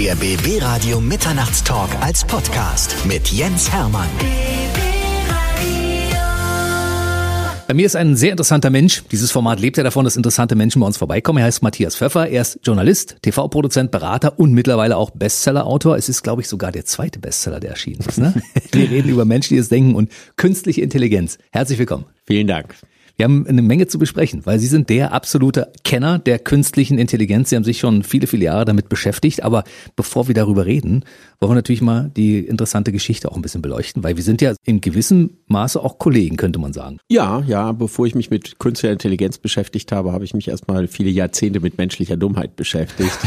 Der BB Radio Mitternachtstalk als Podcast mit Jens Hermann. Bei mir ist ein sehr interessanter Mensch. Dieses Format lebt ja davon, dass interessante Menschen bei uns vorbeikommen. Er heißt Matthias Pfeffer. Er ist Journalist, TV-Produzent, Berater und mittlerweile auch Bestseller-Autor. Es ist, glaube ich, sogar der zweite Bestseller, der erschienen ist. Ne? Wir reden über menschliches Denken und künstliche Intelligenz. Herzlich willkommen. Vielen Dank. Wir haben eine Menge zu besprechen, weil Sie sind der absolute Kenner der künstlichen Intelligenz. Sie haben sich schon viele, viele Jahre damit beschäftigt. Aber bevor wir darüber reden, wollen wir natürlich mal die interessante Geschichte auch ein bisschen beleuchten, weil wir sind ja in gewissem Maße auch Kollegen, könnte man sagen. Ja, ja, bevor ich mich mit künstlicher Intelligenz beschäftigt habe, habe ich mich erstmal viele Jahrzehnte mit menschlicher Dummheit beschäftigt.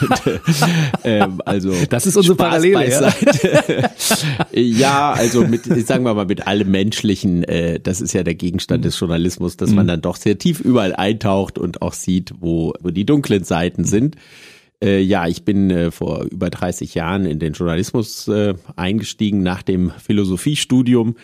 Und, äh, also das ist unsere Spaß Parallele. Ja? ja, also mit, sagen wir mal, mit allem Menschlichen, äh, das ist ja der Gegenstand des Journalismus, dass man mhm. dann doch sehr tief überall eintaucht und auch sieht, wo, wo die dunklen Seiten sind. Äh, ja, ich bin äh, vor über 30 Jahren in den Journalismus äh, eingestiegen nach dem Philosophiestudium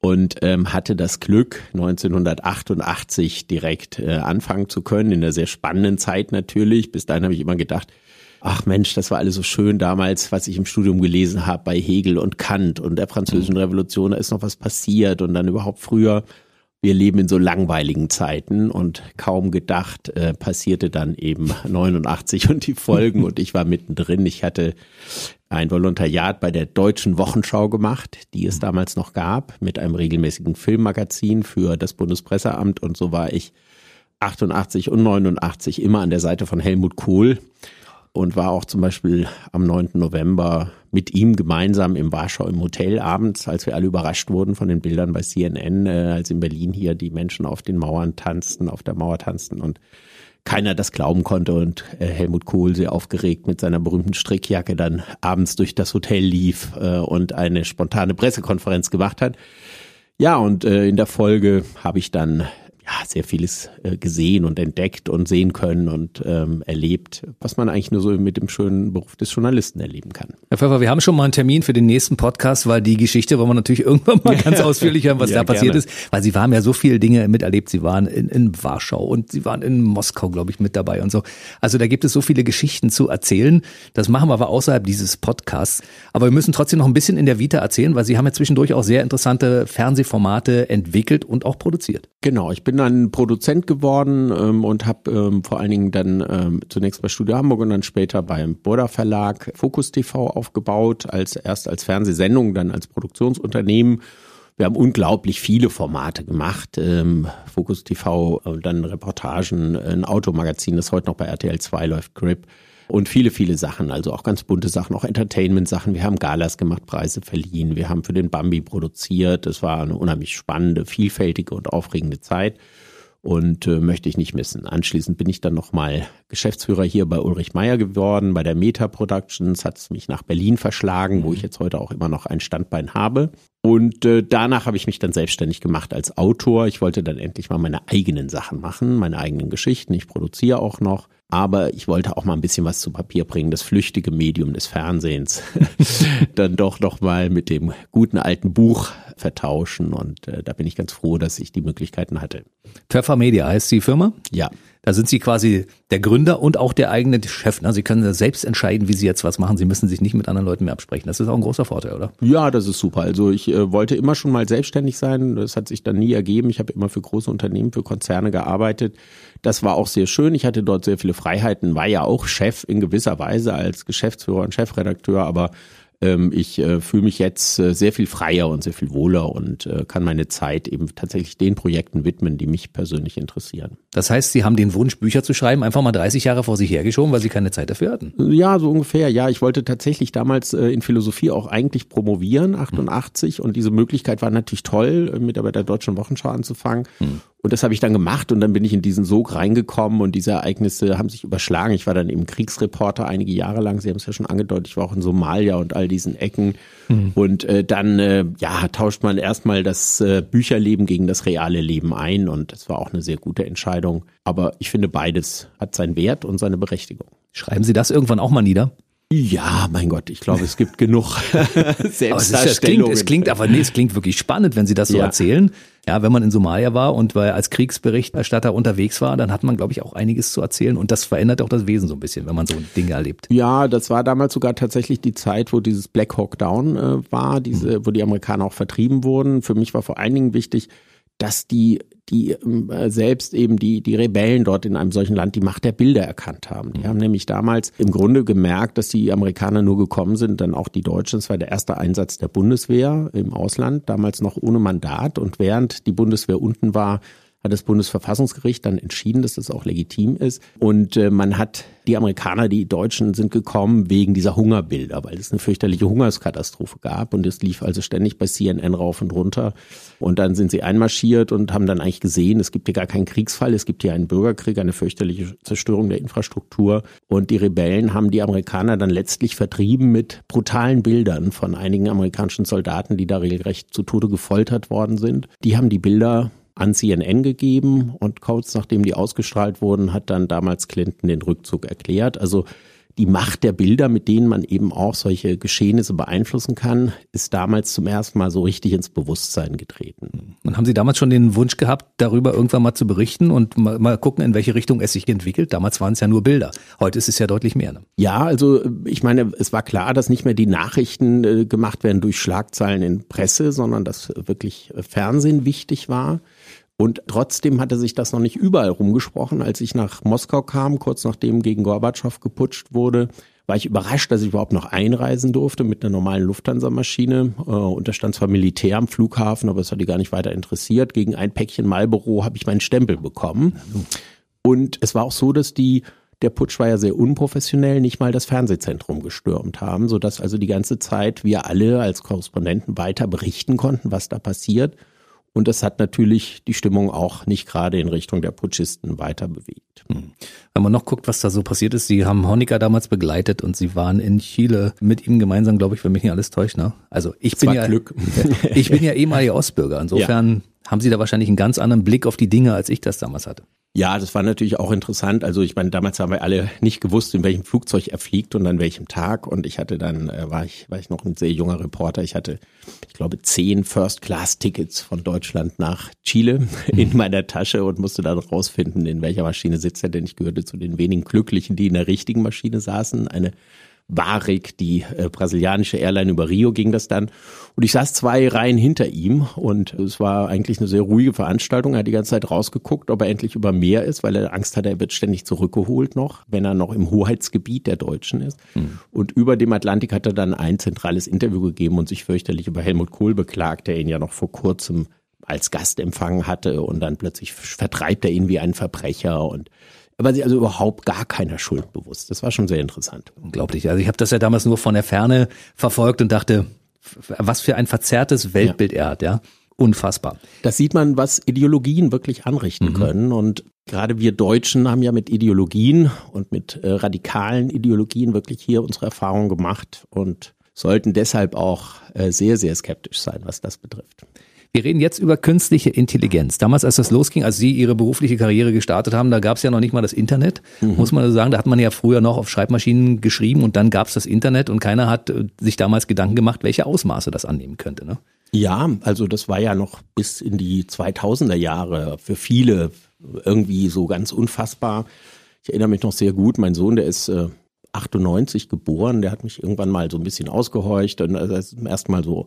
und ähm, hatte das Glück, 1988 direkt äh, anfangen zu können, in einer sehr spannenden Zeit natürlich. Bis dahin habe ich immer gedacht, ach Mensch, das war alles so schön damals, was ich im Studium gelesen habe bei Hegel und Kant und der Französischen Revolution, da ist noch was passiert und dann überhaupt früher wir leben in so langweiligen Zeiten und kaum gedacht äh, passierte dann eben 89 und die Folgen und ich war mittendrin. Ich hatte ein Volontariat bei der Deutschen Wochenschau gemacht, die es damals noch gab, mit einem regelmäßigen Filmmagazin für das Bundespresseamt und so war ich 88 und 89 immer an der Seite von Helmut Kohl und war auch zum Beispiel am 9. November mit ihm gemeinsam im Warschau im Hotel abends, als wir alle überrascht wurden von den Bildern bei CNN, äh, als in Berlin hier die Menschen auf den Mauern tanzten, auf der Mauer tanzten und keiner das glauben konnte und äh, Helmut Kohl sehr aufgeregt mit seiner berühmten Strickjacke dann abends durch das Hotel lief äh, und eine spontane Pressekonferenz gemacht hat. Ja, und in der Folge habe ich dann ja, sehr vieles äh, gesehen und entdeckt und sehen können und ähm, erlebt, was man eigentlich nur so mit dem schönen Beruf des Journalisten erleben kann. Herr Pfeffer, wir haben schon mal einen Termin für den nächsten Podcast, weil die Geschichte wollen wir natürlich irgendwann mal ganz ausführlich hören, was ja, da passiert gerne. ist, weil Sie haben ja so viele Dinge miterlebt. Sie waren in, in Warschau und Sie waren in Moskau, glaube ich, mit dabei und so. Also da gibt es so viele Geschichten zu erzählen. Das machen wir aber außerhalb dieses Podcasts. Aber wir müssen trotzdem noch ein bisschen in der Vita erzählen, weil Sie haben ja zwischendurch auch sehr interessante Fernsehformate entwickelt und auch produziert. Genau, ich bin dann Produzent geworden ähm, und habe ähm, vor allen Dingen dann ähm, zunächst bei Studio Hamburg und dann später beim Border Verlag Focus TV aufgebaut, als erst als Fernsehsendung, dann als Produktionsunternehmen. Wir haben unglaublich viele Formate gemacht. Ähm, Focus TV, äh, dann Reportagen, ein Automagazin, das heute noch bei RTL 2 läuft, Grip und viele, viele Sachen, also auch ganz bunte Sachen, auch Entertainment-Sachen. Wir haben Galas gemacht, Preise verliehen, wir haben für den Bambi produziert. Es war eine unheimlich spannende, vielfältige und aufregende Zeit und äh, möchte ich nicht missen. Anschließend bin ich dann nochmal Geschäftsführer hier bei Ulrich Meyer geworden, bei der Meta Productions, hat es mich nach Berlin verschlagen, wo ich jetzt heute auch immer noch ein Standbein habe. Und äh, danach habe ich mich dann selbstständig gemacht als Autor. Ich wollte dann endlich mal meine eigenen Sachen machen, meine eigenen Geschichten. Ich produziere auch noch aber ich wollte auch mal ein bisschen was zu Papier bringen, das flüchtige Medium des Fernsehens dann doch noch mal mit dem guten alten Buch vertauschen und äh, da bin ich ganz froh, dass ich die Möglichkeiten hatte. Pfeffer Media heißt die Firma? Ja. Da sind Sie quasi der Gründer und auch der eigene Chef. Ne? Sie können selbst entscheiden, wie Sie jetzt was machen. Sie müssen sich nicht mit anderen Leuten mehr absprechen. Das ist auch ein großer Vorteil, oder? Ja, das ist super. Also ich äh, wollte immer schon mal selbstständig sein. Das hat sich dann nie ergeben. Ich habe immer für große Unternehmen, für Konzerne gearbeitet. Das war auch sehr schön. Ich hatte dort sehr viele Freiheiten, war ja auch Chef in gewisser Weise als Geschäftsführer und Chefredakteur, aber ähm, ich äh, fühle mich jetzt äh, sehr viel freier und sehr viel wohler und äh, kann meine Zeit eben tatsächlich den Projekten widmen, die mich persönlich interessieren. Das heißt, Sie haben den Wunsch, Bücher zu schreiben, einfach mal 30 Jahre vor sich hergeschoben, weil Sie keine Zeit dafür hatten? Ja, so ungefähr. Ja, ich wollte tatsächlich damals äh, in Philosophie auch eigentlich promovieren, 88, hm. und diese Möglichkeit war natürlich toll, mit bei der Deutschen Wochenschau anzufangen. Hm. Und das habe ich dann gemacht und dann bin ich in diesen Sog reingekommen und diese Ereignisse haben sich überschlagen. Ich war dann eben Kriegsreporter einige Jahre lang. Sie haben es ja schon angedeutet. Ich war auch in Somalia und all diesen Ecken. Mhm. Und äh, dann äh, ja tauscht man erstmal das äh, Bücherleben gegen das reale Leben ein und das war auch eine sehr gute Entscheidung. Aber ich finde beides hat seinen Wert und seine Berechtigung. Schreiben Sie das irgendwann auch mal nieder? Ja, mein Gott, ich glaube, es gibt genug Selbstdarstellungen. Es, klingt, es klingt aber nee, es klingt wirklich spannend, wenn Sie das so ja. erzählen. Ja, wenn man in Somalia war und weil als Kriegsberichterstatter unterwegs war, dann hat man, glaube ich, auch einiges zu erzählen und das verändert auch das Wesen so ein bisschen, wenn man so Dinge erlebt. Ja, das war damals sogar tatsächlich die Zeit, wo dieses Black Hawk Down äh, war, diese, mhm. wo die Amerikaner auch vertrieben wurden. Für mich war vor allen Dingen wichtig, dass die die äh, selbst eben die, die Rebellen dort in einem solchen Land die Macht der Bilder erkannt haben. Die mhm. haben nämlich damals im Grunde gemerkt, dass die Amerikaner nur gekommen sind, dann auch die Deutschen. Es war der erste Einsatz der Bundeswehr im Ausland, damals noch ohne Mandat. Und während die Bundeswehr unten war, hat das Bundesverfassungsgericht dann entschieden, dass das auch legitim ist. Und äh, man hat die Amerikaner, die Deutschen sind gekommen wegen dieser Hungerbilder, weil es eine fürchterliche Hungerskatastrophe gab und es lief also ständig bei CNN rauf und runter. Und dann sind sie einmarschiert und haben dann eigentlich gesehen, es gibt hier gar keinen Kriegsfall, es gibt hier einen Bürgerkrieg, eine fürchterliche Zerstörung der Infrastruktur. Und die Rebellen haben die Amerikaner dann letztlich vertrieben mit brutalen Bildern von einigen amerikanischen Soldaten, die da regelrecht zu Tode gefoltert worden sind. Die haben die Bilder an CNN gegeben und kurz nachdem die ausgestrahlt wurden, hat dann damals Clinton den Rückzug erklärt. Also die Macht der Bilder, mit denen man eben auch solche Geschehnisse beeinflussen kann, ist damals zum ersten Mal so richtig ins Bewusstsein getreten. Und haben Sie damals schon den Wunsch gehabt, darüber irgendwann mal zu berichten und mal, mal gucken, in welche Richtung es sich entwickelt? Damals waren es ja nur Bilder. Heute ist es ja deutlich mehr. Ne? Ja, also ich meine, es war klar, dass nicht mehr die Nachrichten äh, gemacht werden durch Schlagzeilen in Presse, sondern dass wirklich Fernsehen wichtig war. Und trotzdem hatte sich das noch nicht überall rumgesprochen. Als ich nach Moskau kam, kurz nachdem gegen Gorbatschow geputscht wurde, war ich überrascht, dass ich überhaupt noch einreisen durfte mit einer normalen Lufthansa-Maschine. Äh, und da stand zwar Militär am Flughafen, aber es hat die gar nicht weiter interessiert. Gegen ein Päckchen Marlboro habe ich meinen Stempel bekommen. Und es war auch so, dass die der Putsch war ja sehr unprofessionell, nicht mal das Fernsehzentrum gestürmt haben, sodass also die ganze Zeit wir alle als Korrespondenten weiter berichten konnten, was da passiert. Und das hat natürlich die Stimmung auch nicht gerade in Richtung der Putschisten weiter bewegt. Hm. Wenn man noch guckt, was da so passiert ist, Sie haben Honecker damals begleitet und Sie waren in Chile mit ihm gemeinsam, glaube ich, wenn mich nicht alles täuscht. Ne? Also ich bin ja Glück. ich bin ja ehemaliger Ostbürger. Insofern ja. haben Sie da wahrscheinlich einen ganz anderen Blick auf die Dinge, als ich das damals hatte. Ja, das war natürlich auch interessant. Also ich meine, damals haben wir alle nicht gewusst, in welchem Flugzeug er fliegt und an welchem Tag. Und ich hatte dann, äh, war ich, war ich noch ein sehr junger Reporter. Ich hatte, ich glaube, zehn First-Class-Tickets von Deutschland nach Chile in meiner Tasche und musste dann rausfinden, in welcher Maschine sitzt er, denn ich gehörte zu den wenigen Glücklichen, die in der richtigen Maschine saßen. Eine Varig, die äh, brasilianische Airline über Rio ging das dann. Und ich saß zwei Reihen hinter ihm und es war eigentlich eine sehr ruhige Veranstaltung. Er hat die ganze Zeit rausgeguckt, ob er endlich über Meer ist, weil er Angst hatte, er wird ständig zurückgeholt noch, wenn er noch im Hoheitsgebiet der Deutschen ist. Mhm. Und über dem Atlantik hat er dann ein zentrales Interview gegeben und sich fürchterlich über Helmut Kohl beklagt, der ihn ja noch vor kurzem als Gast empfangen hatte und dann plötzlich vertreibt er ihn wie einen Verbrecher und war sich also überhaupt gar keiner Schuld bewusst. Das war schon sehr interessant. Unglaublich. Also ich habe das ja damals nur von der Ferne verfolgt und dachte, was für ein verzerrtes Weltbild ja. er hat, ja. Unfassbar. Das sieht man, was Ideologien wirklich anrichten mhm. können. Und gerade wir Deutschen haben ja mit Ideologien und mit äh, radikalen Ideologien wirklich hier unsere Erfahrungen gemacht und sollten deshalb auch äh, sehr, sehr skeptisch sein, was das betrifft. Wir reden jetzt über künstliche Intelligenz. Damals, als das losging, als Sie Ihre berufliche Karriere gestartet haben, da gab es ja noch nicht mal das Internet, mhm. muss man also sagen. Da hat man ja früher noch auf Schreibmaschinen geschrieben und dann gab es das Internet und keiner hat äh, sich damals Gedanken gemacht, welche Ausmaße das annehmen könnte. Ne? Ja, also das war ja noch bis in die 2000er Jahre für viele irgendwie so ganz unfassbar. Ich erinnere mich noch sehr gut, mein Sohn, der ist äh, 98 geboren, der hat mich irgendwann mal so ein bisschen ausgehorcht und also erstmal so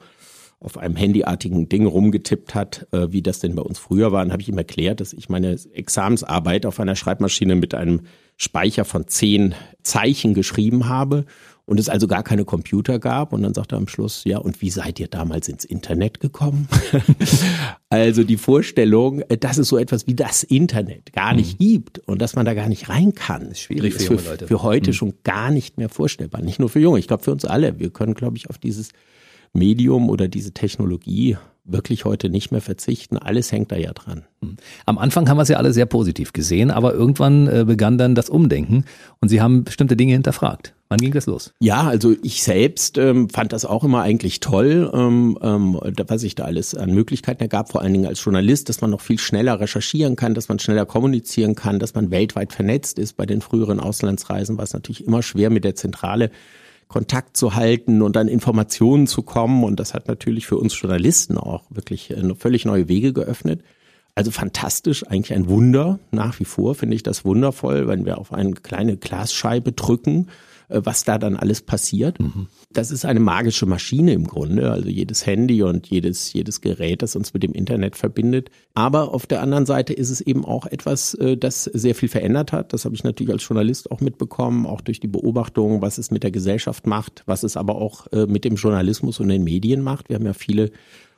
auf einem handyartigen Ding rumgetippt hat, äh, wie das denn bei uns früher war, dann habe ich ihm erklärt, dass ich meine Examensarbeit auf einer Schreibmaschine mit einem Speicher von zehn Zeichen geschrieben habe und es also gar keine Computer gab. Und dann sagt er am Schluss, ja, und wie seid ihr damals ins Internet gekommen? also die Vorstellung, äh, dass es so etwas wie das Internet gar nicht mhm. gibt und dass man da gar nicht rein kann, ist schwierig ist für, für, für heute mhm. schon gar nicht mehr vorstellbar. Nicht nur für Junge, ich glaube für uns alle. Wir können, glaube ich, auf dieses Medium oder diese Technologie wirklich heute nicht mehr verzichten. Alles hängt da ja dran. Hm. Am Anfang haben wir es ja alle sehr positiv gesehen, aber irgendwann äh, begann dann das Umdenken und Sie haben bestimmte Dinge hinterfragt. Wann ging das los? Ja, also ich selbst ähm, fand das auch immer eigentlich toll, ähm, ähm, was sich da alles an Möglichkeiten ergab, vor allen Dingen als Journalist, dass man noch viel schneller recherchieren kann, dass man schneller kommunizieren kann, dass man weltweit vernetzt ist. Bei den früheren Auslandsreisen war es natürlich immer schwer mit der Zentrale Kontakt zu halten und an Informationen zu kommen. Und das hat natürlich für uns Journalisten auch wirklich äh, völlig neue Wege geöffnet. Also fantastisch, eigentlich ein Wunder. Nach wie vor finde ich das wundervoll, wenn wir auf eine kleine Glasscheibe drücken was da dann alles passiert. Mhm. Das ist eine magische Maschine im Grunde, also jedes Handy und jedes, jedes Gerät, das uns mit dem Internet verbindet. Aber auf der anderen Seite ist es eben auch etwas, äh, das sehr viel verändert hat. Das habe ich natürlich als Journalist auch mitbekommen, auch durch die Beobachtung, was es mit der Gesellschaft macht, was es aber auch äh, mit dem Journalismus und den Medien macht. Wir haben ja viele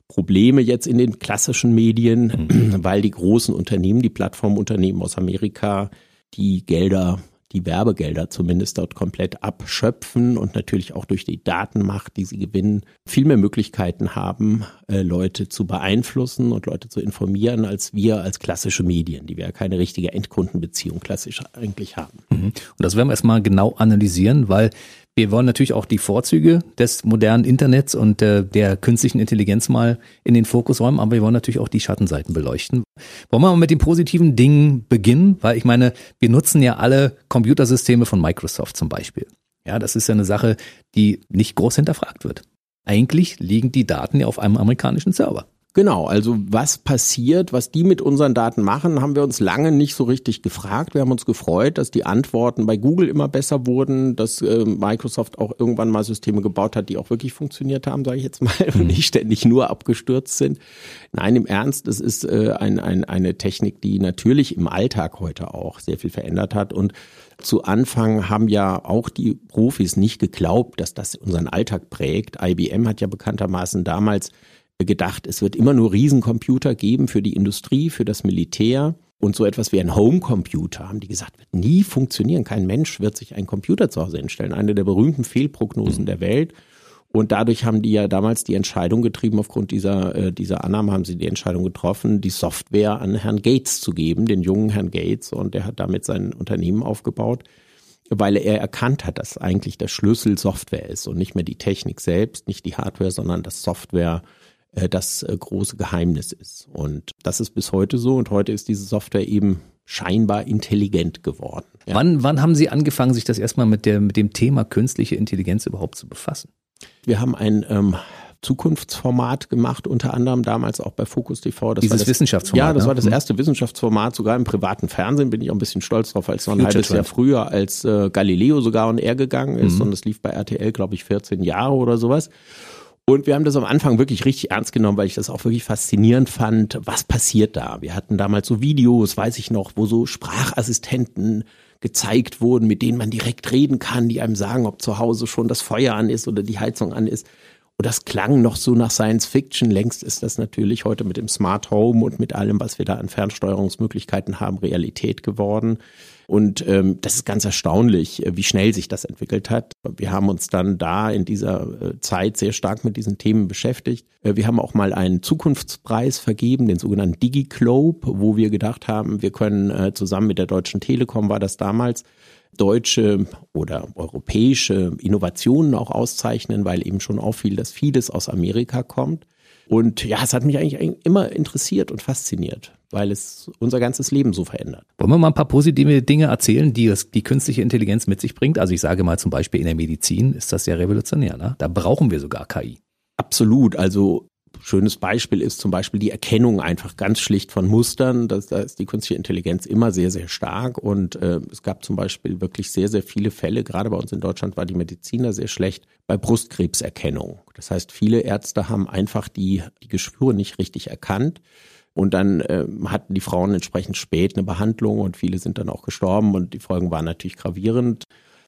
Probleme jetzt in den klassischen Medien, mhm. weil die großen Unternehmen, die Plattformunternehmen aus Amerika, die Gelder die Werbegelder zumindest dort komplett abschöpfen und natürlich auch durch die Datenmacht, die sie gewinnen, viel mehr Möglichkeiten haben, äh, Leute zu beeinflussen und Leute zu informieren, als wir als klassische Medien, die wir ja keine richtige Endkundenbeziehung klassisch eigentlich haben. Mhm. Und das werden wir erstmal genau analysieren, weil wir wollen natürlich auch die Vorzüge des modernen Internets und äh, der künstlichen Intelligenz mal in den Fokus räumen, aber wir wollen natürlich auch die Schattenseiten beleuchten. Wollen wir mal mit den positiven Dingen beginnen? Weil ich meine, wir nutzen ja alle Computersysteme von Microsoft zum Beispiel. Ja, das ist ja eine Sache, die nicht groß hinterfragt wird. Eigentlich liegen die Daten ja auf einem amerikanischen Server. Genau, also was passiert, was die mit unseren Daten machen, haben wir uns lange nicht so richtig gefragt. Wir haben uns gefreut, dass die Antworten bei Google immer besser wurden, dass äh, Microsoft auch irgendwann mal Systeme gebaut hat, die auch wirklich funktioniert haben, sage ich jetzt mal, und mhm. nicht ständig nur abgestürzt sind. Nein, im Ernst, es ist äh, ein, ein, eine Technik, die natürlich im Alltag heute auch sehr viel verändert hat und zu Anfang haben ja auch die Profis nicht geglaubt, dass das unseren Alltag prägt. IBM hat ja bekanntermaßen damals gedacht, es wird immer nur Riesencomputer geben für die Industrie, für das Militär. Und so etwas wie ein Homecomputer, haben die gesagt, wird nie funktionieren. Kein Mensch wird sich einen Computer zu Hause hinstellen. Eine der berühmten Fehlprognosen der Welt. Und dadurch haben die ja damals die Entscheidung getrieben, aufgrund dieser, äh, dieser Annahme haben sie die Entscheidung getroffen, die Software an Herrn Gates zu geben, den jungen Herrn Gates. Und der hat damit sein Unternehmen aufgebaut, weil er erkannt hat, dass eigentlich der Schlüssel Software ist und nicht mehr die Technik selbst, nicht die Hardware, sondern das Software das äh, große Geheimnis ist. Und das ist bis heute so. Und heute ist diese Software eben scheinbar intelligent geworden. Ja. Wann, wann haben Sie angefangen, sich das erstmal mit, der, mit dem Thema künstliche Intelligenz überhaupt zu befassen? Wir haben ein ähm, Zukunftsformat gemacht, unter anderem damals auch bei Focus TV. Das Dieses das, Wissenschaftsformat. Ja, das ne? war das mhm. erste Wissenschaftsformat, sogar im privaten Fernsehen, bin ich auch ein bisschen stolz drauf, als noch ein Future halbes Jahr früher als äh, Galileo sogar on air gegangen ist. Mhm. Und das lief bei RTL, glaube ich, 14 Jahre oder sowas. Und wir haben das am Anfang wirklich richtig ernst genommen, weil ich das auch wirklich faszinierend fand. Was passiert da? Wir hatten damals so Videos, weiß ich noch, wo so Sprachassistenten gezeigt wurden, mit denen man direkt reden kann, die einem sagen, ob zu Hause schon das Feuer an ist oder die Heizung an ist. Und das klang noch so nach Science Fiction. Längst ist das natürlich heute mit dem Smart Home und mit allem, was wir da an Fernsteuerungsmöglichkeiten haben, Realität geworden. Und ähm, das ist ganz erstaunlich, äh, wie schnell sich das entwickelt hat. Wir haben uns dann da in dieser äh, Zeit sehr stark mit diesen Themen beschäftigt. Äh, wir haben auch mal einen Zukunftspreis vergeben, den sogenannten DigiClobe, wo wir gedacht haben, wir können äh, zusammen mit der Deutschen Telekom war das damals deutsche oder europäische Innovationen auch auszeichnen, weil eben schon auffiel, dass vieles aus Amerika kommt. Und ja, es hat mich eigentlich immer interessiert und fasziniert, weil es unser ganzes Leben so verändert. Wollen wir mal ein paar positive Dinge erzählen, die das, die künstliche Intelligenz mit sich bringt? Also ich sage mal zum Beispiel in der Medizin ist das sehr revolutionär. Ne? Da brauchen wir sogar KI. Absolut. Also schönes Beispiel ist zum Beispiel die Erkennung einfach ganz schlicht von Mustern. Das, da ist die künstliche Intelligenz immer sehr, sehr stark. Und äh, es gab zum Beispiel wirklich sehr, sehr viele Fälle, gerade bei uns in Deutschland war die Mediziner sehr schlecht, bei Brustkrebserkennung. Das heißt, viele Ärzte haben einfach die, die Geschwüre nicht richtig erkannt. Und dann äh, hatten die Frauen entsprechend spät eine Behandlung und viele sind dann auch gestorben und die Folgen waren natürlich gravierend.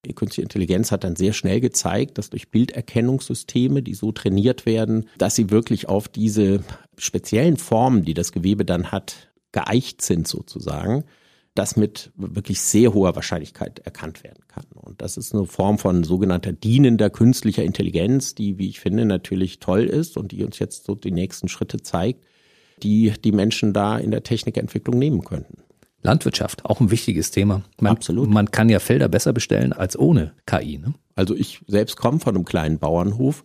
Die künstliche Intelligenz hat dann sehr schnell gezeigt, dass durch Bilderkennungssysteme, die so trainiert werden, dass sie wirklich auf diese speziellen Formen, die das Gewebe dann hat, geeicht sind sozusagen, das mit wirklich sehr hoher Wahrscheinlichkeit erkannt werden kann. Und das ist eine Form von sogenannter dienender künstlicher Intelligenz, die, wie ich finde, natürlich toll ist und die uns jetzt so die nächsten Schritte zeigt, die die Menschen da in der Technikentwicklung nehmen könnten. Landwirtschaft, auch ein wichtiges Thema. Man, Absolut. Man kann ja Felder besser bestellen als ohne KI. Ne? Also ich selbst komme von einem kleinen Bauernhof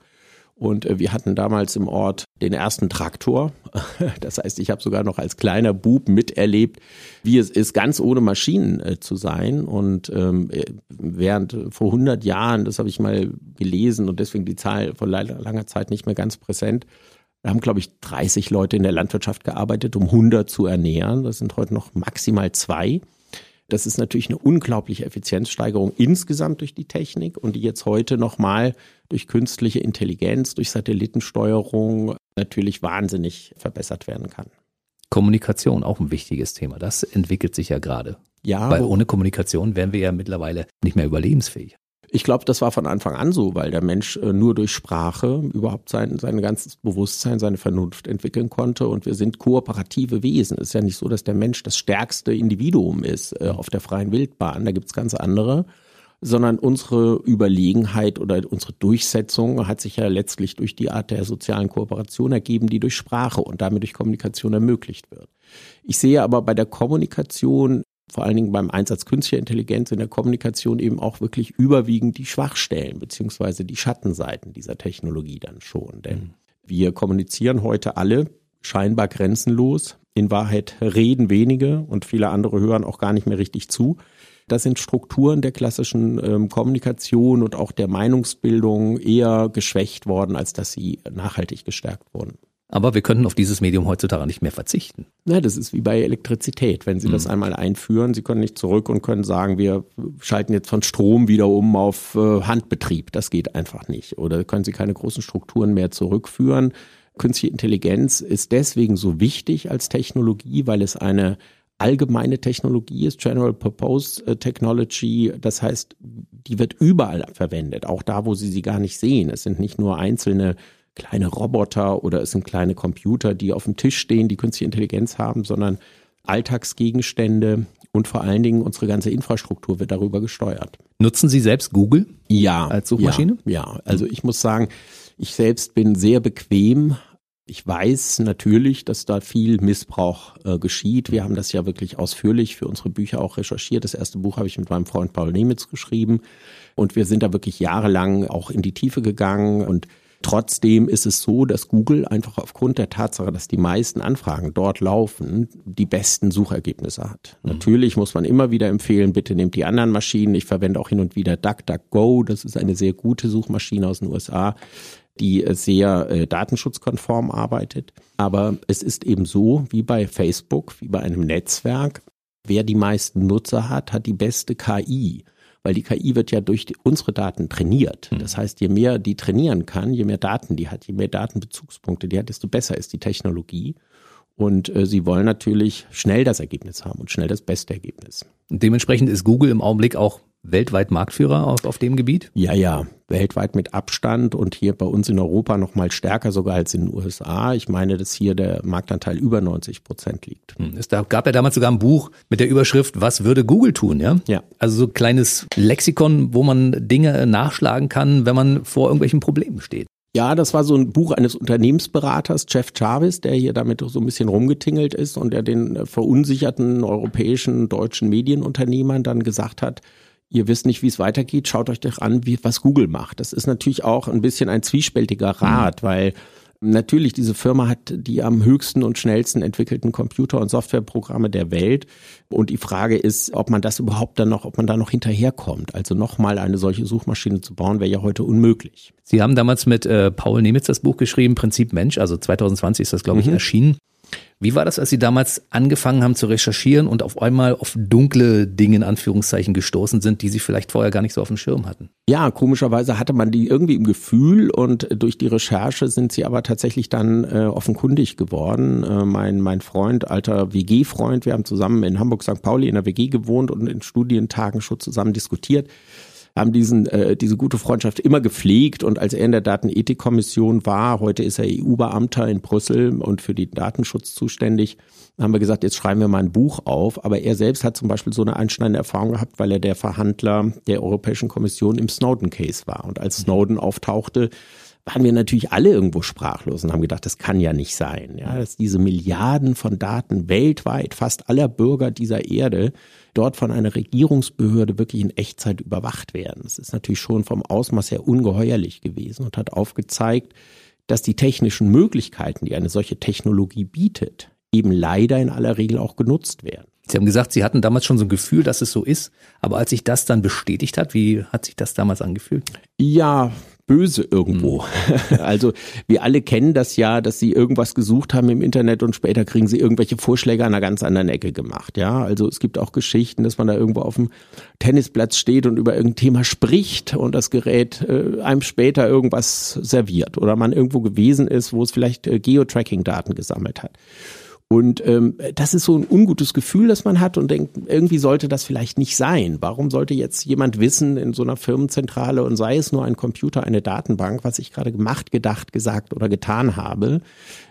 Und äh, wir hatten damals im Ort den ersten Traktor. Das heißt, ich habe sogar noch als kleiner Bub miterlebt, wie es ist, ganz ohne Maschinen äh, zu sein. Und ähm, während vor 100 Jahren, das habe ich mal gelesen und deswegen die Zahl vor langer Zeit nicht mehr ganz präsent, da haben, glaube ich, 30 Leute in der Landwirtschaft gearbeitet, um 100 zu ernähren. Das sind heute noch maximal zwei. Das ist natürlich eine unglaubliche Effizienzsteigerung insgesamt durch die Technik und die jetzt heute nochmal durch künstliche Intelligenz, durch Satellitensteuerung natürlich wahnsinnig verbessert werden kann. Kommunikation auch ein wichtiges Thema. Das entwickelt sich ja gerade. Ja. Weil ohne Kommunikation wären wir ja mittlerweile nicht mehr überlebensfähig. Ich glaube, das war von Anfang an so, weil der Mensch äh, nur durch Sprache überhaupt sein, sein ganzes Bewusstsein, seine Vernunft entwickeln konnte. Und wir sind kooperative Wesen. Es ist ja nicht so, dass der Mensch das stärkste Individuum ist äh, auf der freien Wildbahn. Da gibt's ganz andere sondern unsere Überlegenheit oder unsere Durchsetzung hat sich ja letztlich durch die Art der sozialen Kooperation ergeben, die durch Sprache und damit durch Kommunikation ermöglicht wird. Ich sehe aber bei der Kommunikation vor allen Dingen beim Einsatz künstlicher Intelligenz in der Kommunikation eben auch wirklich überwiegend die Schwachstellen beziehungsweise die Schattenseiten dieser Technologie dann schon. Denn mhm. wir kommunizieren heute alle scheinbar grenzenlos. In Wahrheit reden wenige und viele andere hören auch gar nicht mehr richtig zu. Das sind Strukturen der klassischen ähm, Kommunikation und auch der Meinungsbildung eher geschwächt worden, als dass sie nachhaltig gestärkt wurden. Aber wir können auf dieses Medium heutzutage nicht mehr verzichten. Ja, das ist wie bei Elektrizität. Wenn Sie mhm. das einmal einführen, Sie können nicht zurück und können sagen, wir schalten jetzt von Strom wieder um auf äh, Handbetrieb. Das geht einfach nicht. Oder können Sie keine großen Strukturen mehr zurückführen. Künstliche Intelligenz ist deswegen so wichtig als Technologie, weil es eine allgemeine Technologie ist, General Purpose äh, Technology. Das heißt, die wird überall verwendet, auch da, wo Sie sie gar nicht sehen. Es sind nicht nur einzelne kleine Roboter oder es sind kleine Computer, die auf dem Tisch stehen, die künstliche Intelligenz haben, sondern Alltagsgegenstände und vor allen Dingen unsere ganze Infrastruktur wird darüber gesteuert. Nutzen Sie selbst Google? Ja. Als Suchmaschine? Ja, ja. also ich muss sagen, ich selbst bin sehr bequem. Ich weiß natürlich, dass da viel Missbrauch äh, geschieht. Wir haben das ja wirklich ausführlich für unsere Bücher auch recherchiert. Das erste Buch habe ich mit meinem Freund Paul Nemitz geschrieben. Und wir sind da wirklich jahrelang auch in die Tiefe gegangen und Trotzdem ist es so, dass Google einfach aufgrund der Tatsache, dass die meisten Anfragen dort laufen, die besten Suchergebnisse hat. Mhm. Natürlich muss man immer wieder empfehlen, bitte nehmt die anderen Maschinen. Ich verwende auch hin und wieder DuckDuckGo. Das ist eine sehr gute Suchmaschine aus den USA die sehr äh, datenschutzkonform arbeitet. Aber es ist eben so, wie bei Facebook, wie bei einem Netzwerk, wer die meisten Nutzer hat, hat die beste KI weil die KI wird ja durch die, unsere Daten trainiert. Hm. Das heißt, je mehr die trainieren kann, je mehr Daten die hat, je mehr Datenbezugspunkte die hat, desto besser ist die Technologie. Und äh, sie wollen natürlich schnell das Ergebnis haben und schnell das beste Ergebnis. Dementsprechend ist Google im Augenblick auch weltweit Marktführer auf, auf dem Gebiet? Ja, ja, weltweit mit Abstand und hier bei uns in Europa noch mal stärker sogar als in den USA. Ich meine, dass hier der Marktanteil über 90 Prozent liegt. Hm, es gab ja damals sogar ein Buch mit der Überschrift Was würde Google tun? Ja. Ja. Also so ein kleines Lexikon, wo man Dinge nachschlagen kann, wenn man vor irgendwelchen Problemen steht. Ja, das war so ein Buch eines Unternehmensberaters, Jeff Jarvis, der hier damit so ein bisschen rumgetingelt ist und der den verunsicherten europäischen, deutschen Medienunternehmern dann gesagt hat, ihr wisst nicht, wie es weitergeht, schaut euch doch an, wie, was Google macht. Das ist natürlich auch ein bisschen ein zwiespältiger Rat, mhm. weil natürlich diese Firma hat die am höchsten und schnellsten entwickelten Computer- und Softwareprogramme der Welt. Und die Frage ist, ob man das überhaupt dann noch, ob man da noch hinterherkommt. Also nochmal eine solche Suchmaschine zu bauen, wäre ja heute unmöglich. Sie haben damals mit äh, Paul Nemitz das Buch geschrieben, Prinzip Mensch, also 2020 ist das, glaube ich, mhm. erschienen. Wie war das, als Sie damals angefangen haben zu recherchieren und auf einmal auf dunkle Dinge in Anführungszeichen gestoßen sind, die Sie vielleicht vorher gar nicht so auf dem Schirm hatten? Ja, komischerweise hatte man die irgendwie im Gefühl und durch die Recherche sind sie aber tatsächlich dann äh, offenkundig geworden. Äh, mein, mein Freund, alter WG-Freund, wir haben zusammen in Hamburg St. Pauli in der WG gewohnt und in Studientagen schon zusammen diskutiert haben diesen, äh, diese gute Freundschaft immer gepflegt und als er in der Datenethikkommission war, heute ist er EU-Beamter in Brüssel und für den Datenschutz zuständig, haben wir gesagt, jetzt schreiben wir mal ein Buch auf. Aber er selbst hat zum Beispiel so eine einschneidende Erfahrung gehabt, weil er der Verhandler der Europäischen Kommission im Snowden-Case war. Und als Snowden auftauchte, waren wir natürlich alle irgendwo sprachlos und haben gedacht, das kann ja nicht sein, ja, dass diese Milliarden von Daten weltweit, fast aller Bürger dieser Erde, dort von einer Regierungsbehörde wirklich in Echtzeit überwacht werden. Das ist natürlich schon vom Ausmaß her ungeheuerlich gewesen und hat aufgezeigt, dass die technischen Möglichkeiten, die eine solche Technologie bietet, eben leider in aller Regel auch genutzt werden. Sie haben gesagt, Sie hatten damals schon so ein Gefühl, dass es so ist. Aber als sich das dann bestätigt hat, wie hat sich das damals angefühlt? Ja, böse irgendwo. Mhm. Also wir alle kennen das ja, dass sie irgendwas gesucht haben im Internet und später kriegen sie irgendwelche Vorschläge an einer ganz anderen Ecke gemacht. Ja, also es gibt auch Geschichten, dass man da irgendwo auf dem Tennisplatz steht und über irgendein Thema spricht und das Gerät äh, einem später irgendwas serviert oder man irgendwo gewesen ist, wo es vielleicht äh, Geotracking-Daten gesammelt hat. Und ähm, das ist so ein ungutes Gefühl, das man hat und denkt, irgendwie sollte das vielleicht nicht sein. Warum sollte jetzt jemand wissen in so einer Firmenzentrale und sei es nur ein Computer, eine Datenbank, was ich gerade gemacht, gedacht, gesagt oder getan habe?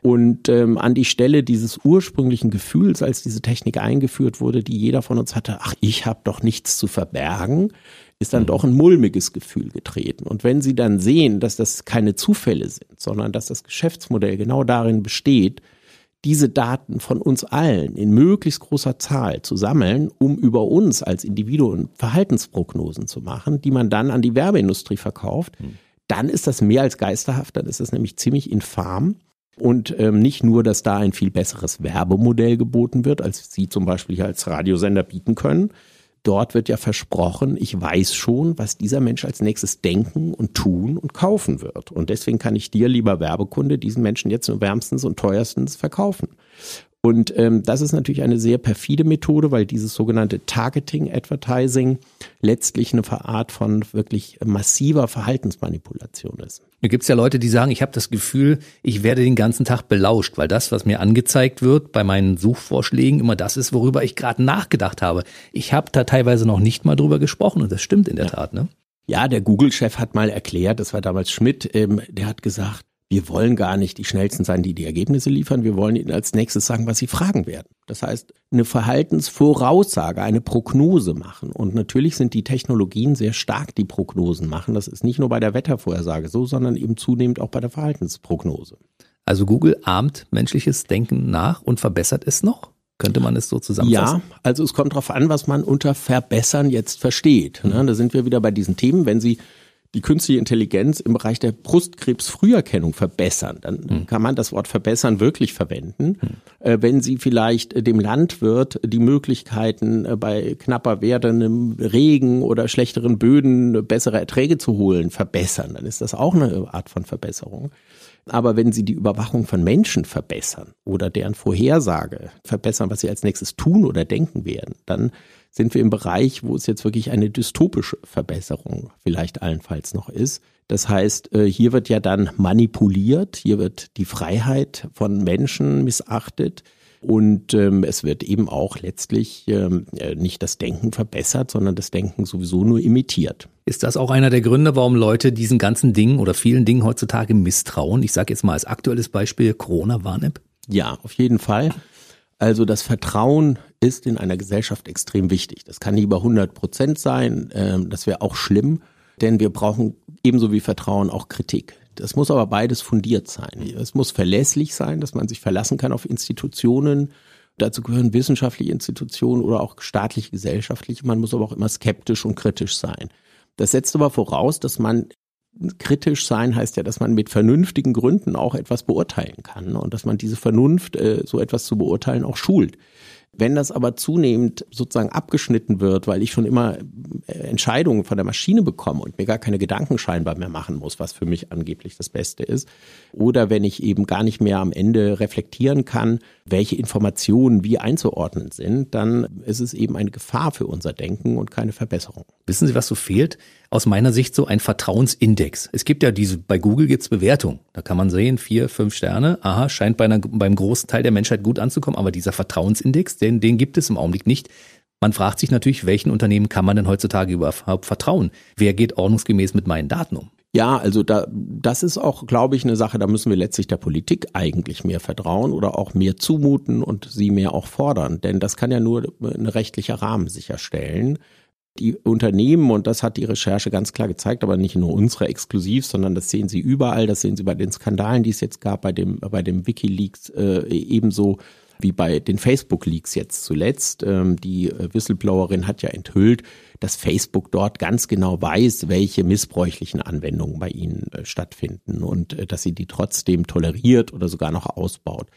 Und ähm, an die Stelle dieses ursprünglichen Gefühls, als diese Technik eingeführt wurde, die jeder von uns hatte, ach, ich habe doch nichts zu verbergen, ist dann mhm. doch ein mulmiges Gefühl getreten. Und wenn Sie dann sehen, dass das keine Zufälle sind, sondern dass das Geschäftsmodell genau darin besteht, diese Daten von uns allen in möglichst großer Zahl zu sammeln, um über uns als Individuen Verhaltensprognosen zu machen, die man dann an die Werbeindustrie verkauft, hm. dann ist das mehr als geisterhaft, dann ist das nämlich ziemlich infam. Und ähm, nicht nur, dass da ein viel besseres Werbemodell geboten wird, als Sie zum Beispiel hier als Radiosender bieten können, dort wird ja versprochen, ich weiß schon, was dieser Mensch als nächstes denken und tun und kaufen wird. Und deswegen kann ich dir, lieber Werbekunde, diesen Menschen jetzt nur wärmstens und teuerstens verkaufen. Und ähm, das ist natürlich eine sehr perfide Methode, weil dieses sogenannte Targeting Advertising letztlich eine Art von wirklich massiver Verhaltensmanipulation ist. Da gibt's ja Leute, die sagen, ich habe das Gefühl, ich werde den ganzen Tag belauscht, weil das, was mir angezeigt wird bei meinen Suchvorschlägen, immer das ist, worüber ich gerade nachgedacht habe. Ich habe da teilweise noch nicht mal drüber gesprochen und das stimmt in der ja. Tat. Ne? Ja, der Google-Chef hat mal erklärt, das war damals Schmidt, ähm, der hat gesagt, wir wollen gar nicht die schnellsten sein, die die Ergebnisse liefern. Wir wollen ihnen als nächstes sagen, was sie fragen werden. Das heißt, eine Verhaltensvoraussage, eine Prognose machen. Und natürlich sind die Technologien sehr stark, die Prognosen machen. Das ist nicht nur bei der Wettervorhersage so, sondern eben zunehmend auch bei der Verhaltensprognose. Also Google ahmt menschliches Denken nach und verbessert es noch? Könnte man es so zusammenfassen? Ja, also es kommt darauf an, was man unter verbessern jetzt versteht. Ne? Da sind wir wieder bei diesen Themen. Wenn Sie die künstliche Intelligenz im Bereich der Brustkrebsfrüherkennung verbessern, dann mhm. kann man das Wort verbessern wirklich verwenden. Mhm. Äh, wenn Sie vielleicht äh, dem Landwirt die Möglichkeiten äh, bei knapper werdendem Regen oder schlechteren Böden bessere Erträge zu holen verbessern, dann ist das auch eine Art von Verbesserung. Aber wenn Sie die Überwachung von Menschen verbessern oder deren Vorhersage verbessern, was sie als nächstes tun oder denken werden, dann sind wir im Bereich, wo es jetzt wirklich eine dystopische Verbesserung vielleicht allenfalls noch ist. Das heißt, äh, hier wird ja dann manipuliert, hier wird die Freiheit von Menschen missachtet. Und ähm, es wird eben auch letztlich ähm, äh, nicht das Denken verbessert, sondern das Denken sowieso nur imitiert. Ist das auch einer der Gründe, warum Leute diesen ganzen Dingen oder vielen Dingen heutzutage misstrauen? Ich sage jetzt mal als aktuelles Beispiel Corona-Warn-App. Ja, auf jeden Fall. Also das Vertrauen ist in einer Gesellschaft extrem wichtig. Das kann nie über 100 Prozent sein. Ähm, das wäre auch schlimm, denn wir brauchen ebenso wie Vertrauen auch Kritik. Das muss aber beides fundiert sein. Es muss verlässlich sein, dass man sich verlassen kann auf Institutionen. Dazu gehören wissenschaftliche Institutionen oder auch staatlich gesellschaftliche. Man muss aber auch immer skeptisch und kritisch sein. Das setzt aber voraus, dass man kritisch sein heißt ja, dass man mit vernünftigen Gründen auch etwas beurteilen kann und dass man diese Vernunft, äh, so etwas zu beurteilen, auch schult. Wenn das aber zunehmend sozusagen abgeschnitten wird, weil ich schon immer äh, Entscheidungen von der Maschine bekomme und mir gar keine Gedanken scheinbar mehr machen muss, was für mich angeblich das Beste ist, oder wenn ich eben gar nicht mehr am Ende reflektieren kann, welche Informationen wie einzuordnen sind, dann ist es eben eine Gefahr für unser Denken und keine Verbesserung. Wissen Sie, was so fehlt? Aus meiner Sicht so ein Vertrauensindex. Es gibt ja diese, bei Google gibt's Bewertung. Da kann man sehen, vier, fünf Sterne. Aha, scheint bei einer, beim großen Teil der Menschheit gut anzukommen. Aber dieser Vertrauensindex, den, den gibt es im Augenblick nicht. Man fragt sich natürlich, welchen Unternehmen kann man denn heutzutage überhaupt vertrauen? Wer geht ordnungsgemäß mit meinen Daten um? Ja, also da, das ist auch, glaube ich, eine Sache, da müssen wir letztlich der Politik eigentlich mehr vertrauen oder auch mehr zumuten und sie mehr auch fordern. Denn das kann ja nur ein rechtlicher Rahmen sicherstellen. Die Unternehmen, und das hat die Recherche ganz klar gezeigt, aber nicht nur unsere exklusiv, sondern das sehen Sie überall, das sehen Sie bei den Skandalen, die es jetzt gab, bei dem, bei dem Wikileaks äh, ebenso wie bei den Facebook-Leaks jetzt zuletzt. Ähm, die äh, Whistleblowerin hat ja enthüllt, dass Facebook dort ganz genau weiß, welche missbräuchlichen Anwendungen bei ihnen äh, stattfinden und äh, dass sie die trotzdem toleriert oder sogar noch ausbaut.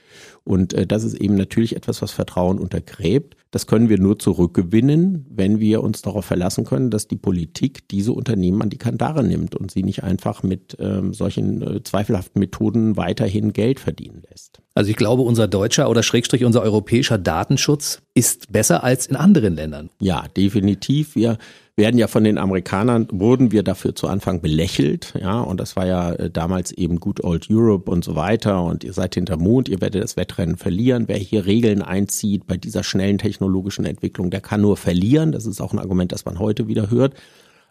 Und äh, das ist eben natürlich etwas, was Vertrauen untergräbt. Das können wir nur zurückgewinnen, wenn wir uns darauf verlassen können, dass die Politik diese Unternehmen an die Kandare nimmt und sie nicht einfach mit ähm, solchen äh, zweifelhaften Methoden weiterhin Geld verdienen lässt. Also ich glaube, unser deutscher oder schrägstrich unser europäischer Datenschutz ist besser als in anderen Ländern. Ja, definitiv. Wir werden ja von den Amerikanern, wurden wir dafür zu Anfang belächelt, ja, und das war ja äh, damals eben Good Old Europe und so weiter und ihr seid hinter Mond, ihr werdet das Wettrennen verlieren. Wer hier Regeln einzieht bei dieser schnellen technologischen Entwicklung, der kann nur verlieren. Das ist auch ein Argument, das man heute wieder hört,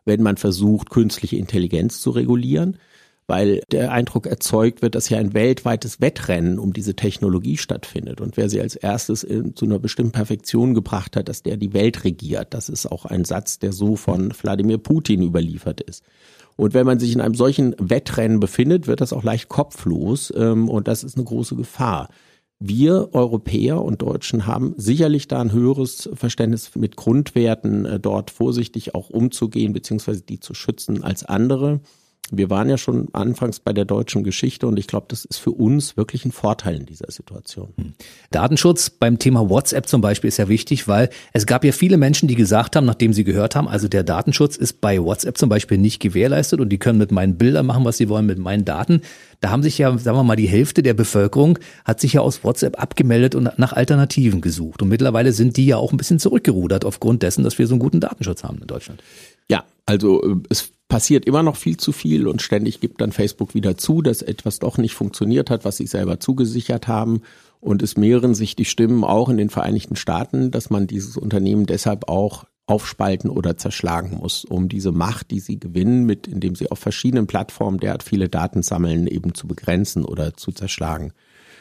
wenn man versucht, künstliche Intelligenz zu regulieren weil der Eindruck erzeugt wird, dass hier ein weltweites Wettrennen um diese Technologie stattfindet. Und wer sie als erstes in, zu einer bestimmten Perfektion gebracht hat, dass der die Welt regiert. Das ist auch ein Satz, der so von Wladimir Putin überliefert ist. Und wenn man sich in einem solchen Wettrennen befindet, wird das auch leicht kopflos ähm, und das ist eine große Gefahr. Wir Europäer und Deutschen haben sicherlich da ein höheres Verständnis mit Grundwerten, äh, dort vorsichtig auch umzugehen, beziehungsweise die zu schützen als andere. Wir waren ja schon anfangs bei der deutschen Geschichte und ich glaube, das ist für uns wirklich ein Vorteil in dieser Situation. Hm. Datenschutz beim Thema WhatsApp zum Beispiel ist ja wichtig, weil es gab ja viele Menschen, die gesagt haben, nachdem sie gehört haben, also der Datenschutz ist bei WhatsApp zum Beispiel nicht gewährleistet und die können mit meinen Bildern machen, was sie wollen, mit meinen Daten. Da haben sich ja, sagen wir mal, die Hälfte der Bevölkerung hat sich ja aus WhatsApp abgemeldet und nach Alternativen gesucht. Und mittlerweile sind die ja auch ein bisschen zurückgerudert aufgrund dessen, dass wir so einen guten Datenschutz haben in Deutschland. Ja, also äh, es passiert immer noch viel zu viel und ständig gibt dann Facebook wieder zu, dass etwas doch nicht funktioniert hat, was sie selber zugesichert haben. Und es mehren sich die Stimmen auch in den Vereinigten Staaten, dass man dieses Unternehmen deshalb auch aufspalten oder zerschlagen muss, um diese Macht, die sie gewinnen, mit indem sie auf verschiedenen Plattformen derart viele Daten sammeln, eben zu begrenzen oder zu zerschlagen.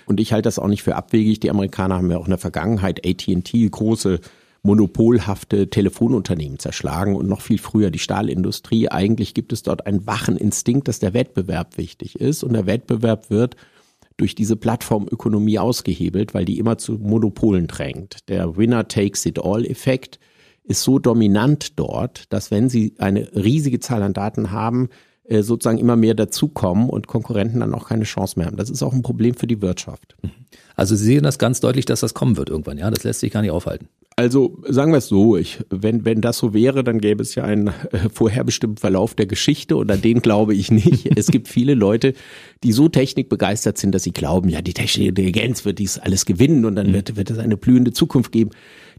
Und ich halte das auch nicht für abwegig. Die Amerikaner haben ja auch in der Vergangenheit AT&T große monopolhafte Telefonunternehmen zerschlagen und noch viel früher die Stahlindustrie. Eigentlich gibt es dort einen wachen Instinkt, dass der Wettbewerb wichtig ist und der Wettbewerb wird durch diese Plattformökonomie ausgehebelt, weil die immer zu Monopolen drängt. Der Winner takes it all Effekt ist so dominant dort, dass wenn sie eine riesige Zahl an Daten haben, äh, sozusagen immer mehr dazukommen und Konkurrenten dann auch keine Chance mehr haben. Das ist auch ein Problem für die Wirtschaft. Also Sie sehen das ganz deutlich, dass das kommen wird irgendwann, ja? Das lässt sich gar nicht aufhalten. Also sagen wir es so, ich, wenn, wenn das so wäre, dann gäbe es ja einen äh, vorherbestimmten Verlauf der Geschichte und an den glaube ich nicht. es gibt viele Leute, die so technikbegeistert sind, dass sie glauben, ja, die technische Intelligenz wird dies alles gewinnen und dann mhm. wird, wird es eine blühende Zukunft geben.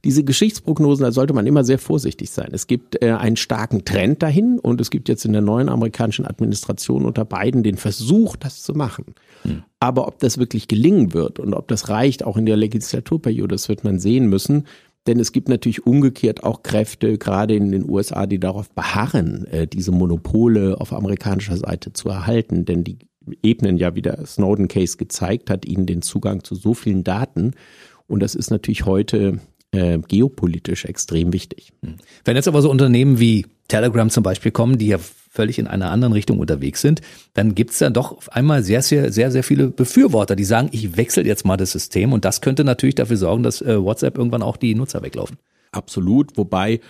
Diese Geschichtsprognosen, da sollte man immer sehr vorsichtig sein. Es gibt äh, einen starken Trend dahin und es gibt jetzt in der neuen amerikanischen Administration unter Biden den Versuch, das zu machen. Mhm. Aber ob das wirklich gelingen wird und ob das reicht, auch in der Legislaturperiode, das wird man sehen müssen. Denn es gibt natürlich umgekehrt auch Kräfte, gerade in den USA, die darauf beharren, äh, diese Monopole auf amerikanischer Seite zu erhalten. Denn die ebnen ja, wie der Snowden-Case gezeigt hat, ihnen den Zugang zu so vielen Daten. Und das ist natürlich heute äh, geopolitisch extrem wichtig. Wenn jetzt aber so Unternehmen wie Telegram zum Beispiel kommen, die ja völlig in einer anderen Richtung unterwegs sind, dann gibt's da doch auf einmal sehr, sehr, sehr, sehr viele Befürworter, die sagen, ich wechsle jetzt mal das System und das könnte natürlich dafür sorgen, dass äh, WhatsApp irgendwann auch die Nutzer weglaufen. Absolut, wobei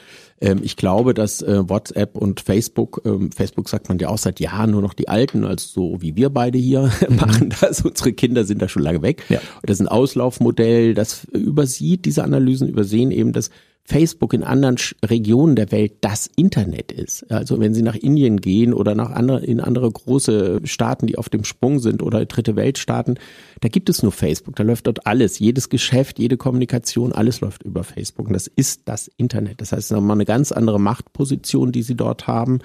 ähm, ich glaube, dass äh, WhatsApp und Facebook, ähm, Facebook sagt man ja auch seit Jahren nur noch die Alten, also so wie wir beide hier mhm. machen das. Unsere Kinder sind da schon lange weg. Ja. Das ist ein Auslaufmodell, das übersieht, diese Analysen übersehen eben, dass Facebook in anderen Regionen der Welt das Internet ist. Also wenn Sie nach Indien gehen oder nach andere, in andere große Staaten, die auf dem Sprung sind oder dritte Weltstaaten, da gibt es nur Facebook. Da läuft dort alles. Jedes Geschäft, jede Kommunikation, alles läuft über Facebook. Und das ist das Internet. Das heißt, nochmal eine ganz andere Machtposition, die Sie dort haben.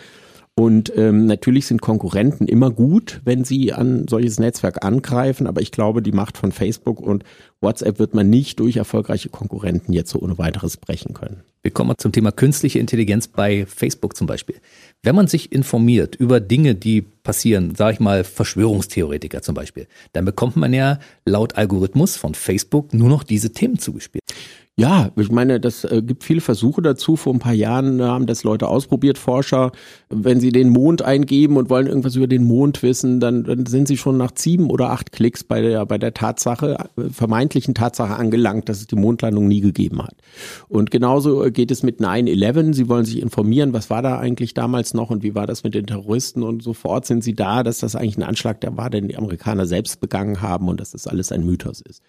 Und ähm, natürlich sind Konkurrenten immer gut, wenn sie an solches Netzwerk angreifen, aber ich glaube, die Macht von Facebook und WhatsApp wird man nicht durch erfolgreiche Konkurrenten jetzt so ohne weiteres brechen können. Wir kommen zum Thema künstliche Intelligenz bei Facebook zum Beispiel. Wenn man sich informiert über Dinge, die passieren, sage ich mal Verschwörungstheoretiker zum Beispiel, dann bekommt man ja laut Algorithmus von Facebook nur noch diese Themen zugespielt. Ja, ich meine, das äh, gibt viele Versuche dazu. Vor ein paar Jahren haben das Leute ausprobiert, Forscher. Wenn sie den Mond eingeben und wollen irgendwas über den Mond wissen, dann, dann sind sie schon nach sieben oder acht Klicks bei der, bei der Tatsache, äh, vermeintlichen Tatsache angelangt, dass es die Mondlandung nie gegeben hat. Und genauso äh, geht es mit 9-11. Sie wollen sich informieren, was war da eigentlich damals noch und wie war das mit den Terroristen und sofort sind sie da, dass das eigentlich ein Anschlag der war, den die Amerikaner selbst begangen haben und dass das alles ein Mythos ist.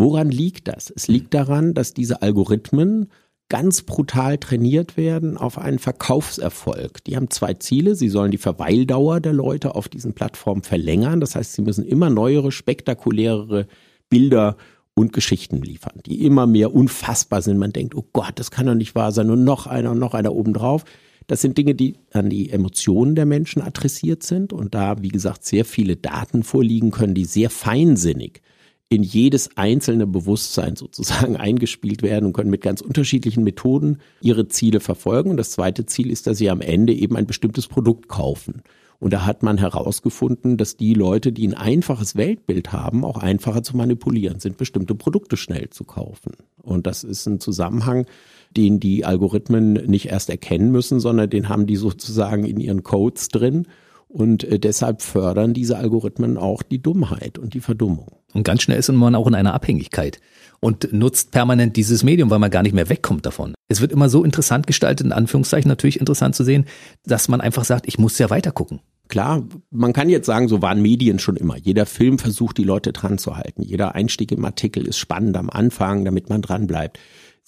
Woran liegt das? Es liegt daran, dass diese Algorithmen ganz brutal trainiert werden auf einen Verkaufserfolg. Die haben zwei Ziele. Sie sollen die Verweildauer der Leute auf diesen Plattformen verlängern. Das heißt, sie müssen immer neuere, spektakulärere Bilder und Geschichten liefern, die immer mehr unfassbar sind. Man denkt, oh Gott, das kann doch nicht wahr sein. Und noch einer und noch einer obendrauf. Das sind Dinge, die an die Emotionen der Menschen adressiert sind und da, wie gesagt, sehr viele Daten vorliegen können, die sehr feinsinnig in jedes einzelne Bewusstsein sozusagen eingespielt werden und können mit ganz unterschiedlichen Methoden ihre Ziele verfolgen. Und das zweite Ziel ist, dass sie am Ende eben ein bestimmtes Produkt kaufen. Und da hat man herausgefunden, dass die Leute, die ein einfaches Weltbild haben, auch einfacher zu manipulieren sind, bestimmte Produkte schnell zu kaufen. Und das ist ein Zusammenhang, den die Algorithmen nicht erst erkennen müssen, sondern den haben die sozusagen in ihren Codes drin. Und äh, deshalb fördern diese Algorithmen auch die Dummheit und die Verdummung. Und ganz schnell ist man auch in einer Abhängigkeit und nutzt permanent dieses Medium, weil man gar nicht mehr wegkommt davon. Es wird immer so interessant gestaltet, in Anführungszeichen natürlich interessant zu sehen, dass man einfach sagt, ich muss ja weiter gucken. Klar, man kann jetzt sagen, so waren Medien schon immer. Jeder Film versucht, die Leute dran zu halten. Jeder Einstieg im Artikel ist spannend am Anfang, damit man dran bleibt.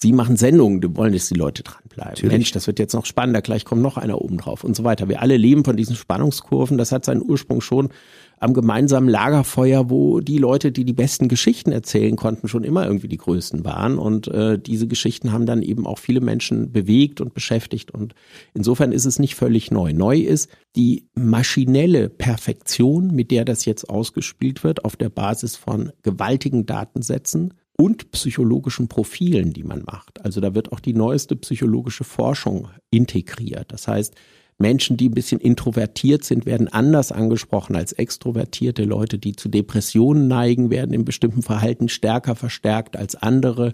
Sie machen Sendungen, die wollen, dass die Leute dranbleiben. Natürlich. Mensch, das wird jetzt noch spannender, gleich kommt noch einer oben drauf und so weiter. Wir alle leben von diesen Spannungskurven. Das hat seinen Ursprung schon am gemeinsamen Lagerfeuer, wo die Leute, die die besten Geschichten erzählen konnten, schon immer irgendwie die größten waren. Und äh, diese Geschichten haben dann eben auch viele Menschen bewegt und beschäftigt. Und insofern ist es nicht völlig neu. Neu ist die maschinelle Perfektion, mit der das jetzt ausgespielt wird, auf der Basis von gewaltigen Datensätzen und psychologischen Profilen, die man macht. Also da wird auch die neueste psychologische Forschung integriert. Das heißt, Menschen, die ein bisschen introvertiert sind, werden anders angesprochen als extrovertierte Leute, die zu Depressionen neigen, werden in bestimmten Verhalten stärker verstärkt als andere.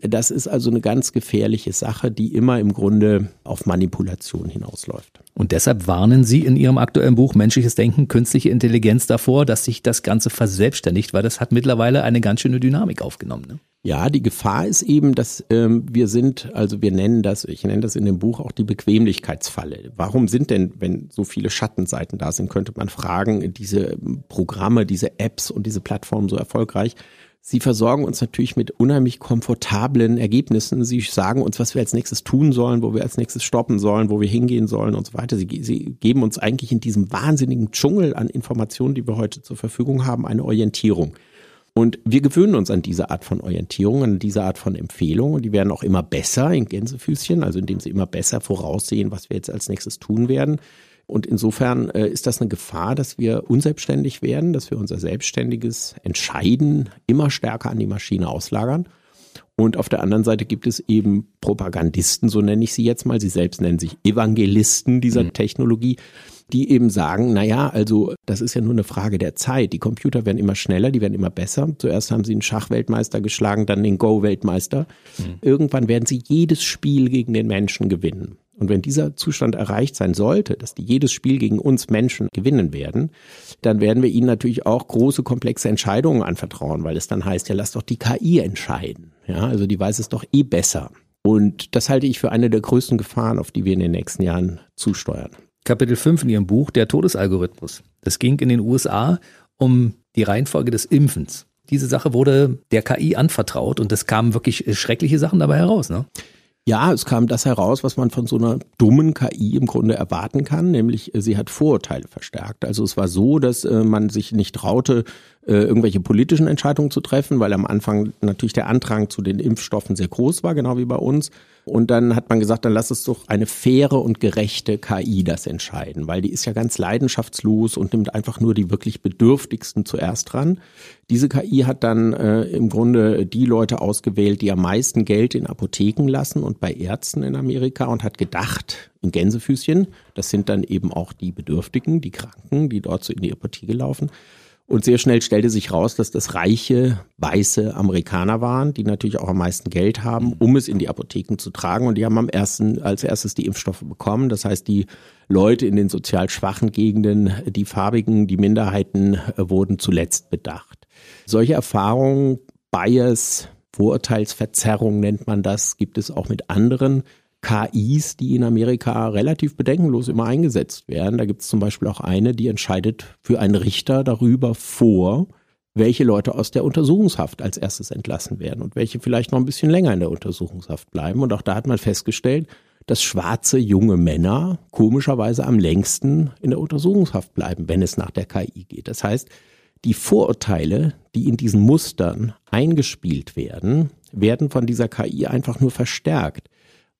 Das ist also eine ganz gefährliche Sache, die immer im Grunde auf Manipulation hinausläuft. Und deshalb warnen Sie in Ihrem aktuellen Buch Menschliches Denken, künstliche Intelligenz davor, dass sich das Ganze verselbstständigt, weil das hat mittlerweile eine ganz schöne Dynamik aufgenommen. Ne? Ja, die Gefahr ist eben, dass ähm, wir sind, also wir nennen das, ich nenne das in dem Buch auch die Bequemlichkeitsfalle. Warum sind denn, wenn so viele Schattenseiten da sind, könnte man fragen, diese Programme, diese Apps und diese Plattformen so erfolgreich? Sie versorgen uns natürlich mit unheimlich komfortablen Ergebnissen. Sie sagen uns, was wir als nächstes tun sollen, wo wir als nächstes stoppen sollen, wo wir hingehen sollen und so weiter. Sie, sie geben uns eigentlich in diesem wahnsinnigen Dschungel an Informationen, die wir heute zur Verfügung haben, eine Orientierung. Und wir gewöhnen uns an diese Art von Orientierung, an diese Art von Empfehlungen. Und die werden auch immer besser in Gänsefüßchen, also indem sie immer besser voraussehen, was wir jetzt als nächstes tun werden. Und insofern äh, ist das eine Gefahr, dass wir unselbstständig werden, dass wir unser selbstständiges Entscheiden immer stärker an die Maschine auslagern. Und auf der anderen Seite gibt es eben Propagandisten, so nenne ich sie jetzt mal. Sie selbst nennen sich Evangelisten dieser mhm. Technologie, die eben sagen, na ja, also das ist ja nur eine Frage der Zeit. Die Computer werden immer schneller, die werden immer besser. Zuerst haben sie einen Schachweltmeister geschlagen, dann den Go-Weltmeister. Mhm. Irgendwann werden sie jedes Spiel gegen den Menschen gewinnen. Und wenn dieser Zustand erreicht sein sollte, dass die jedes Spiel gegen uns Menschen gewinnen werden, dann werden wir ihnen natürlich auch große, komplexe Entscheidungen anvertrauen, weil es dann heißt, ja, lass doch die KI entscheiden. Ja, also die weiß es doch eh besser. Und das halte ich für eine der größten Gefahren, auf die wir in den nächsten Jahren zusteuern. Kapitel 5 in Ihrem Buch, der Todesalgorithmus. Das ging in den USA um die Reihenfolge des Impfens. Diese Sache wurde der KI anvertraut und es kamen wirklich schreckliche Sachen dabei heraus, ne? Ja, es kam das heraus, was man von so einer dummen KI im Grunde erwarten kann, nämlich äh, sie hat Vorurteile verstärkt. Also es war so, dass äh, man sich nicht traute, irgendwelche politischen Entscheidungen zu treffen, weil am Anfang natürlich der Andrang zu den Impfstoffen sehr groß war, genau wie bei uns. Und dann hat man gesagt, dann lass es doch eine faire und gerechte KI das entscheiden, weil die ist ja ganz leidenschaftslos und nimmt einfach nur die wirklich Bedürftigsten zuerst dran. Diese KI hat dann äh, im Grunde die Leute ausgewählt, die am meisten Geld in Apotheken lassen und bei Ärzten in Amerika und hat gedacht, in Gänsefüßchen, das sind dann eben auch die Bedürftigen, die Kranken, die dort so in die Apotheke laufen Und sehr schnell stellte sich raus, dass das reiche, weiße Amerikaner waren, die natürlich auch am meisten Geld haben, um es in die Apotheken zu tragen. Und die haben am ersten, als erstes die Impfstoffe bekommen. Das heißt, die Leute in den sozial schwachen Gegenden, die Farbigen, die Minderheiten äh, wurden zuletzt bedacht. Solche Erfahrungen, Bias, Vorurteilsverzerrung nennt man das, gibt es auch mit anderen KIs, die in Amerika relativ bedenkenlos immer eingesetzt werden. Da gibt es zum Beispiel auch eine, die entscheidet für einen Richter darüber vor, welche Leute aus der Untersuchungshaft als erstes entlassen werden und welche vielleicht noch ein bisschen länger in der Untersuchungshaft bleiben. Und auch da hat man festgestellt, dass schwarze junge Männer komischerweise am längsten in der Untersuchungshaft bleiben, wenn es nach der KI geht. Das heißt, die Vorurteile, die in diesen Mustern eingespielt werden, werden von dieser KI einfach nur verstärkt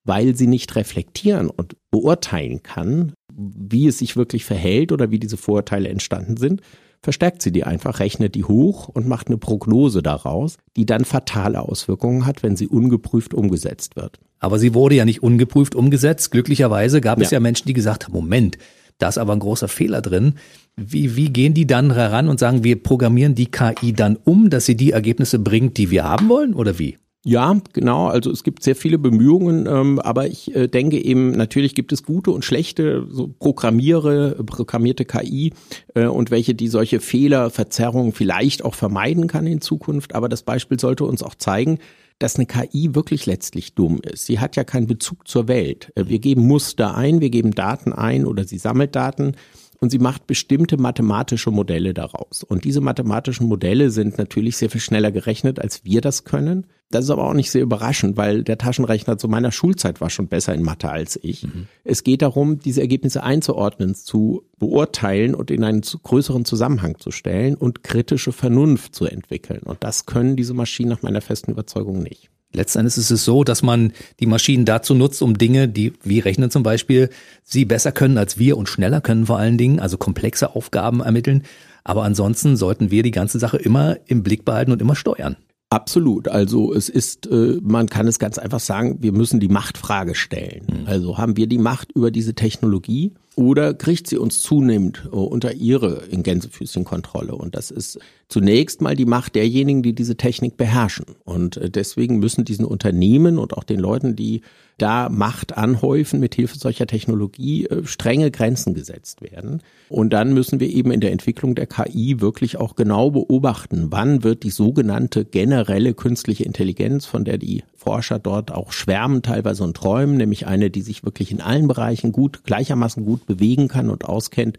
weil sie nicht reflektieren und beurteilen kann, wie es sich wirklich verhält oder wie diese Vorurteile entstanden sind, verstärkt sie die einfach, rechnet die hoch und macht eine Prognose daraus, die dann fatale Auswirkungen hat, wenn sie ungeprüft umgesetzt wird. Aber sie wurde ja nicht ungeprüft umgesetzt. Glücklicherweise gab ja. es ja Menschen, die gesagt haben, Moment, da ist aber ein großer Fehler drin. Wie, wie gehen die dann heran und sagen, wir programmieren die KI dann um, dass sie die Ergebnisse bringt, die wir haben wollen oder wie? Ja, genau. Also es gibt sehr viele Bemühungen, ähm, aber ich äh, denke eben, natürlich gibt es gute und schlechte, so Programmiere, programmierte KI äh, und welche, die solche Fehler, Verzerrungen vielleicht auch vermeiden kann in Zukunft. Aber das Beispiel sollte uns auch zeigen, dass eine KI wirklich letztlich dumm ist. Sie hat ja keinen Bezug zur Welt. Äh, wir geben Muster ein, wir geben Daten ein oder sie sammelt Daten und sie macht bestimmte mathematische Modelle daraus. Und diese mathematischen Modelle sind natürlich sehr viel schneller gerechnet, als wir das können. Das ist aber auch nicht sehr überraschend, weil der Taschenrechner zu meiner Schulzeit war schon besser in Mathe als ich. Mhm. Es geht darum, diese Ergebnisse einzuordnen, zu beurteilen und in einen größeren Zusammenhang zu stellen und kritische Vernunft zu entwickeln. Und das können diese Maschinen nach meiner festen Überzeugung nicht. Letztendlich ist es so, dass man die Maschinen dazu nutzt, um Dinge, die wie Rechnen zum Beispiel, sie besser können als wir und schneller können vor allen Dingen, also komplexe Aufgaben ermitteln. Aber ansonsten sollten wir die ganze Sache immer im Blick behalten und immer steuern. Absolut. Also es ist, äh, man kann es ganz einfach sagen, wir müssen die Machtfrage stellen. Mhm. Also haben wir die Macht über diese Technologie oder kriegt sie uns zunehmend äh, unter ihre in Gänsefüßchen Kontrolle? Und das ist zunächst mal die Macht derjenigen, die diese Technik beherrschen. Und äh, deswegen müssen diesen Unternehmen und auch den Leuten, die da Macht anhäufen mit Hilfe solcher Technologie, äh, strenge Grenzen gesetzt werden. Und dann müssen wir eben in der Entwicklung der KI wirklich auch genau beobachten, wann wird die sogenannte generelle künstliche Intelligenz, von der die Forscher dort auch schwärmen teilweise und träumen, nämlich eine, die sich wirklich in allen Bereichen gut, gleichermaßen gut bewegen kann und auskennt,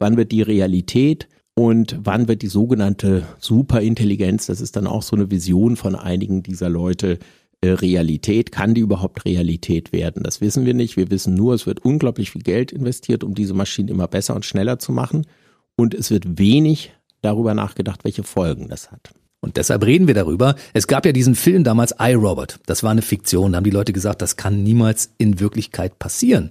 wann wird die Realität und wann wird die sogenannte Superintelligenz, das ist dann auch so eine Vision von einigen dieser Leute, äh, Realität. Kann die überhaupt Realität werden? Das wissen wir nicht. Wir wissen nur, es wird unglaublich viel Geld investiert, um diese Maschinen immer besser und schneller zu machen. Und es wird wenig darüber nachgedacht, welche Folgen das hat. Und deshalb reden wir darüber. Es gab ja diesen Film damals iRobot. Das war eine Fiktion. Da haben die Leute gesagt, das kann niemals in Wirklichkeit passieren.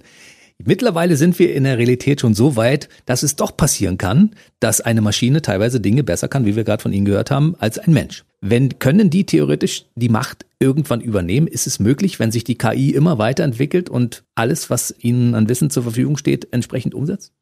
Mittlerweile sind wir in der Realität schon so weit, dass es doch passieren kann, dass eine Maschine teilweise Dinge besser kann, wie wir gerade von Ihnen gehört haben, als ein Mensch. Wenn können die theoretisch die Macht irgendwann übernehmen? Ist es möglich, wenn sich die KI immer weiterentwickelt und alles, was ihnen an Wissen zur Verfügung steht, entsprechend umsetzt?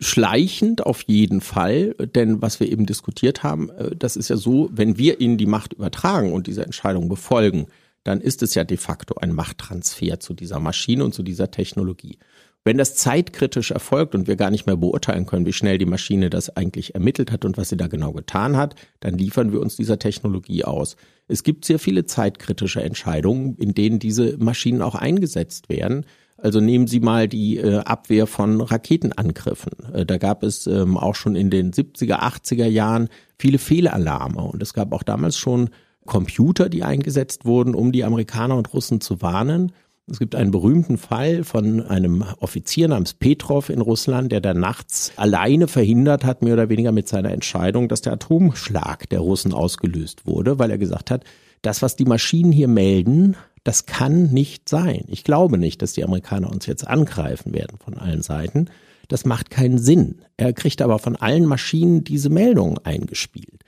Schleichend auf jeden Fall, denn was wir eben diskutiert haben, äh, das ist ja so, wenn wir ihnen die Macht übertragen und diese Entscheidung befolgen, dann ist es ja de facto ein Machttransfer zu dieser Maschine und zu dieser Technologie. Wenn das zeitkritisch erfolgt und wir gar nicht mehr beurteilen können, wie schnell die Maschine das eigentlich ermittelt hat und was sie da genau getan hat, dann liefern wir uns dieser Technologie aus. Es gibt sehr viele zeitkritische Entscheidungen, in denen diese Maschinen auch eingesetzt werden. Also nehmen Sie mal die äh, Abwehr von Raketenangriffen. Äh, da gab es ähm, auch schon in den 70er, 80er Jahren viele Fehlalarme und es gab auch damals schon Computer, die eingesetzt wurden, um die Amerikaner und Russen zu warnen. Es gibt einen berühmten Fall von einem Offizier namens Petrov in Russland, der dann nachts alleine verhindert hat, mehr oder weniger mit seiner Entscheidung, dass der Atomschlag der Russen ausgelöst wurde, weil er gesagt hat, das, was die Maschinen hier melden, das kann nicht sein. Ich glaube nicht, dass die Amerikaner uns jetzt angreifen werden von allen Seiten. Das macht keinen Sinn. Er kriegt aber von allen Maschinen diese Meldung eingespielt.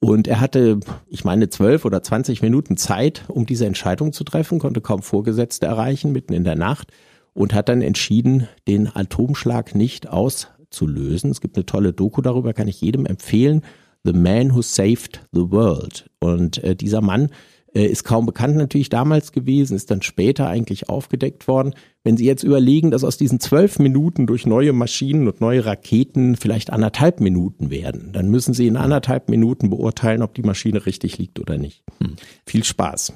Und er hatte, ich meine, zwölf oder zwanzig Minuten Zeit, um diese Entscheidung zu treffen, konnte kaum Vorgesetzte erreichen, mitten in der Nacht und hat dann entschieden, den Atomschlag nicht auszulösen. Es gibt eine tolle Doku darüber, kann ich jedem empfehlen. The Man Who Saved the World. Und äh, dieser Mann äh, ist kaum bekannt natürlich damals gewesen, ist dann später eigentlich aufgedeckt worden. Wenn Sie jetzt überlegen, dass aus diesen zwölf Minuten durch neue Maschinen und neue Raketen vielleicht anderthalb Minuten werden, dann müssen Sie in anderthalb Minuten beurteilen, ob die Maschine richtig liegt oder nicht. Hm. Viel Spaß.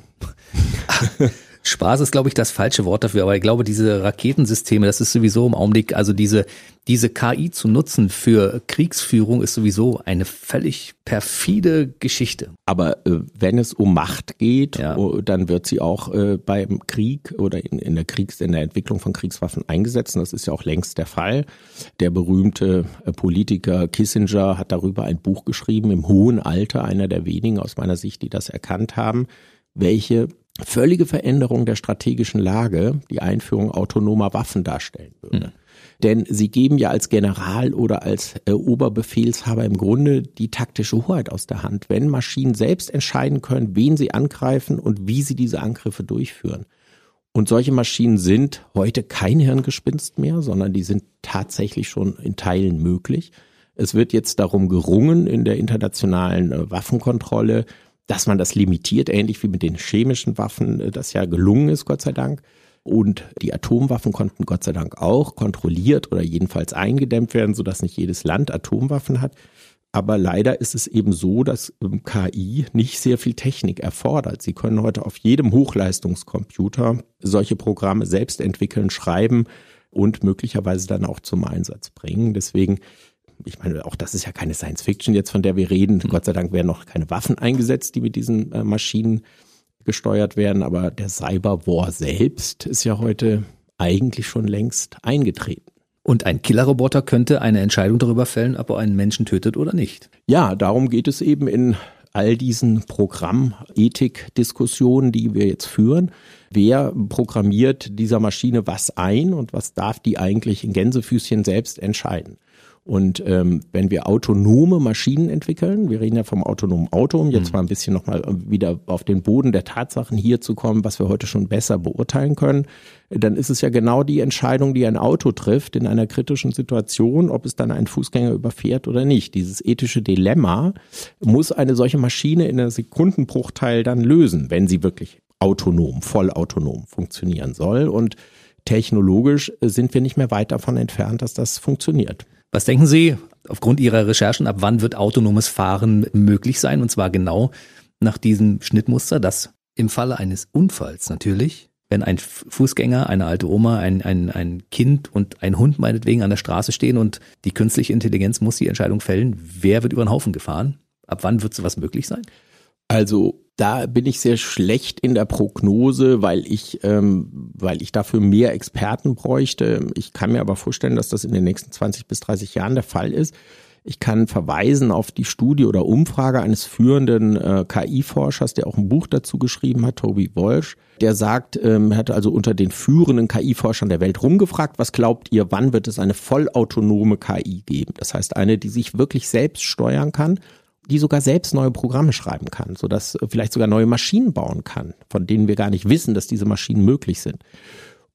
Spaß ist, glaube ich, das falsche Wort dafür, aber ich glaube, diese Raketensysteme, das ist sowieso im Augenblick, also diese, diese KI zu nutzen für Kriegsführung ist sowieso eine völlig perfide Geschichte. Aber äh, wenn es um Macht geht, ja. oh, dann wird sie auch äh, beim Krieg oder in, in der Kriegs, in der Entwicklung von Kriegswaffen eingesetzt. Und das ist ja auch längst der Fall. Der berühmte äh, Politiker Kissinger hat darüber ein Buch geschrieben, im hohen Alter, einer der wenigen aus meiner Sicht, die das erkannt haben, welche völlige Veränderung der strategischen Lage die Einführung autonomer Waffen darstellen würde. Mhm. Denn sie geben ja als General oder als äh, Oberbefehlshaber im Grunde die taktische Hoheit aus der Hand, wenn Maschinen selbst entscheiden können, wen sie angreifen und wie sie diese Angriffe durchführen. Und solche Maschinen sind heute kein Hirngespinst mehr, sondern die sind tatsächlich schon in Teilen möglich. Es wird jetzt darum gerungen in der internationalen äh, Waffenkontrolle, dass man das limitiert, ähnlich wie mit den chemischen Waffen, äh, das ja gelungen ist, Gott sei Dank. Und die Atomwaffen konnten Gott sei Dank auch kontrolliert oder jedenfalls eingedämmt werden, sodass nicht jedes Land Atomwaffen hat. Aber leider ist es eben so, dass ähm, KI nicht sehr viel Technik erfordert. Sie können heute auf jedem Hochleistungscomputer solche Programme selbst entwickeln, schreiben und möglicherweise dann auch zum Einsatz bringen. Deswegen ich meine, auch das ist ja keine Science Fiction jetzt, von der wir reden. Mhm. Gott sei Dank werden noch keine Waffen eingesetzt, die mit diesen äh, Maschinen gesteuert werden. Aber der Cyberwar selbst ist ja heute eigentlich schon längst eingetreten. Und ein Killerroboter könnte eine Entscheidung darüber fällen, ob er einen Menschen tötet oder nicht. Ja, darum geht es eben in all diesen Programmethik-Diskussionen, die wir jetzt führen. Wer programmiert dieser Maschine was ein und was darf die eigentlich in Gänsefüßchen selbst entscheiden? Und ähm, wenn wir autonome Maschinen entwickeln, wir reden ja vom autonomen Auto, um jetzt mhm. mal ein bisschen nochmal wieder auf den Boden der Tatsachen hier zu kommen, was wir heute schon besser beurteilen können, dann ist es ja genau die Entscheidung, die ein Auto trifft in einer kritischen Situation, ob es dann einen Fußgänger überfährt oder nicht. Dieses ethische Dilemma muss eine solche Maschine in einer Sekundenbruchteil dann lösen, wenn sie wirklich autonom, vollautonom funktionieren soll. Und technologisch sind wir nicht mehr weit davon entfernt, dass das funktioniert. Was denken Sie aufgrund Ihrer Recherchen, ab wann wird autonomes Fahren möglich sein? Und zwar genau nach diesem Schnittmuster, dass im Falle eines Unfalls natürlich, wenn ein Fußgänger, eine alte Oma, ein, ein, ein Kind und ein Hund meinetwegen an der Straße stehen und die künstliche Intelligenz muss die Entscheidung fällen, wer wird über den Haufen gefahren? Ab wann wird sowas möglich sein? Also da bin ich sehr schlecht in der Prognose, weil ich, ähm, weil ich dafür mehr Experten bräuchte. Ich kann mir aber vorstellen, dass das in den nächsten 20 bis 30 Jahren der Fall ist. Ich kann verweisen auf die Studie oder Umfrage eines führenden äh, KI-Forschers, der auch ein Buch dazu geschrieben hat, Toby Walsh. Der sagt, ähm, er hat also unter den führenden KI-Forschern der Welt rumgefragt, was glaubt ihr, wann wird es eine vollautonome KI geben? Das heißt, eine, die sich wirklich selbst steuern kann die sogar selbst neue Programme schreiben kann, sodass vielleicht sogar neue Maschinen bauen kann, von denen wir gar nicht wissen, dass diese Maschinen möglich sind.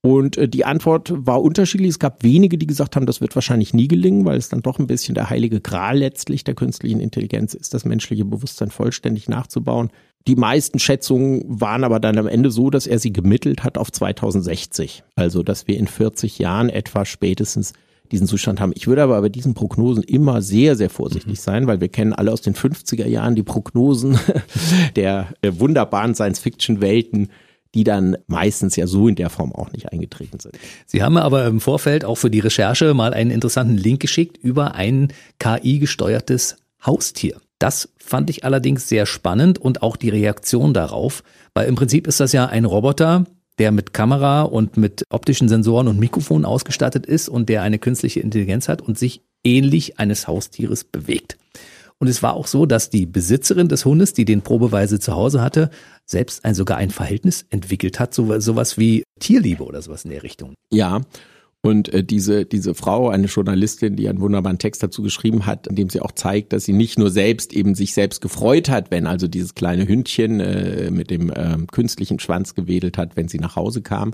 Und äh, die Antwort war unterschiedlich. Es gab wenige, die gesagt haben, das wird wahrscheinlich nie gelingen, weil es dann doch ein bisschen der heilige Gral letztlich der künstlichen Intelligenz ist, das menschliche Bewusstsein vollständig nachzubauen. Die meisten Schätzungen waren aber dann am Ende so, dass er sie gemittelt hat auf 2060. Also, dass wir in 40 Jahren etwa spätestens diesen Zustand haben. Ich würde aber bei diesen Prognosen immer sehr, sehr vorsichtig mhm. sein, weil wir kennen alle aus den 50er Jahren die Prognosen der wunderbaren Science-Fiction-Welten, die dann meistens ja so in der Form auch nicht eingetreten sind. Sie haben aber im Vorfeld auch für die Recherche mal einen interessanten Link geschickt über ein KI-gesteuertes Haustier. Das fand ich allerdings sehr spannend und auch die Reaktion darauf, weil im Prinzip ist das ja ein Roboter, der mit Kamera und mit optischen Sensoren und Mikrofonen ausgestattet ist und der eine künstliche Intelligenz hat und sich ähnlich eines Haustieres bewegt. Und es war auch so, dass die Besitzerin des Hundes, die den probeweise zu Hause hatte, selbst ein, sogar ein Verhältnis entwickelt hat, so, sowas wie Tierliebe oder sowas in der Richtung. Ja, und äh, diese, diese Frau, eine Journalistin, die einen wunderbaren Text dazu geschrieben hat, in dem sie auch zeigt, dass sie nicht nur selbst eben sich selbst gefreut hat, wenn also dieses kleine Hündchen äh, mit dem äh, künstlichen Schwanz gewedelt hat, wenn sie nach Hause kam.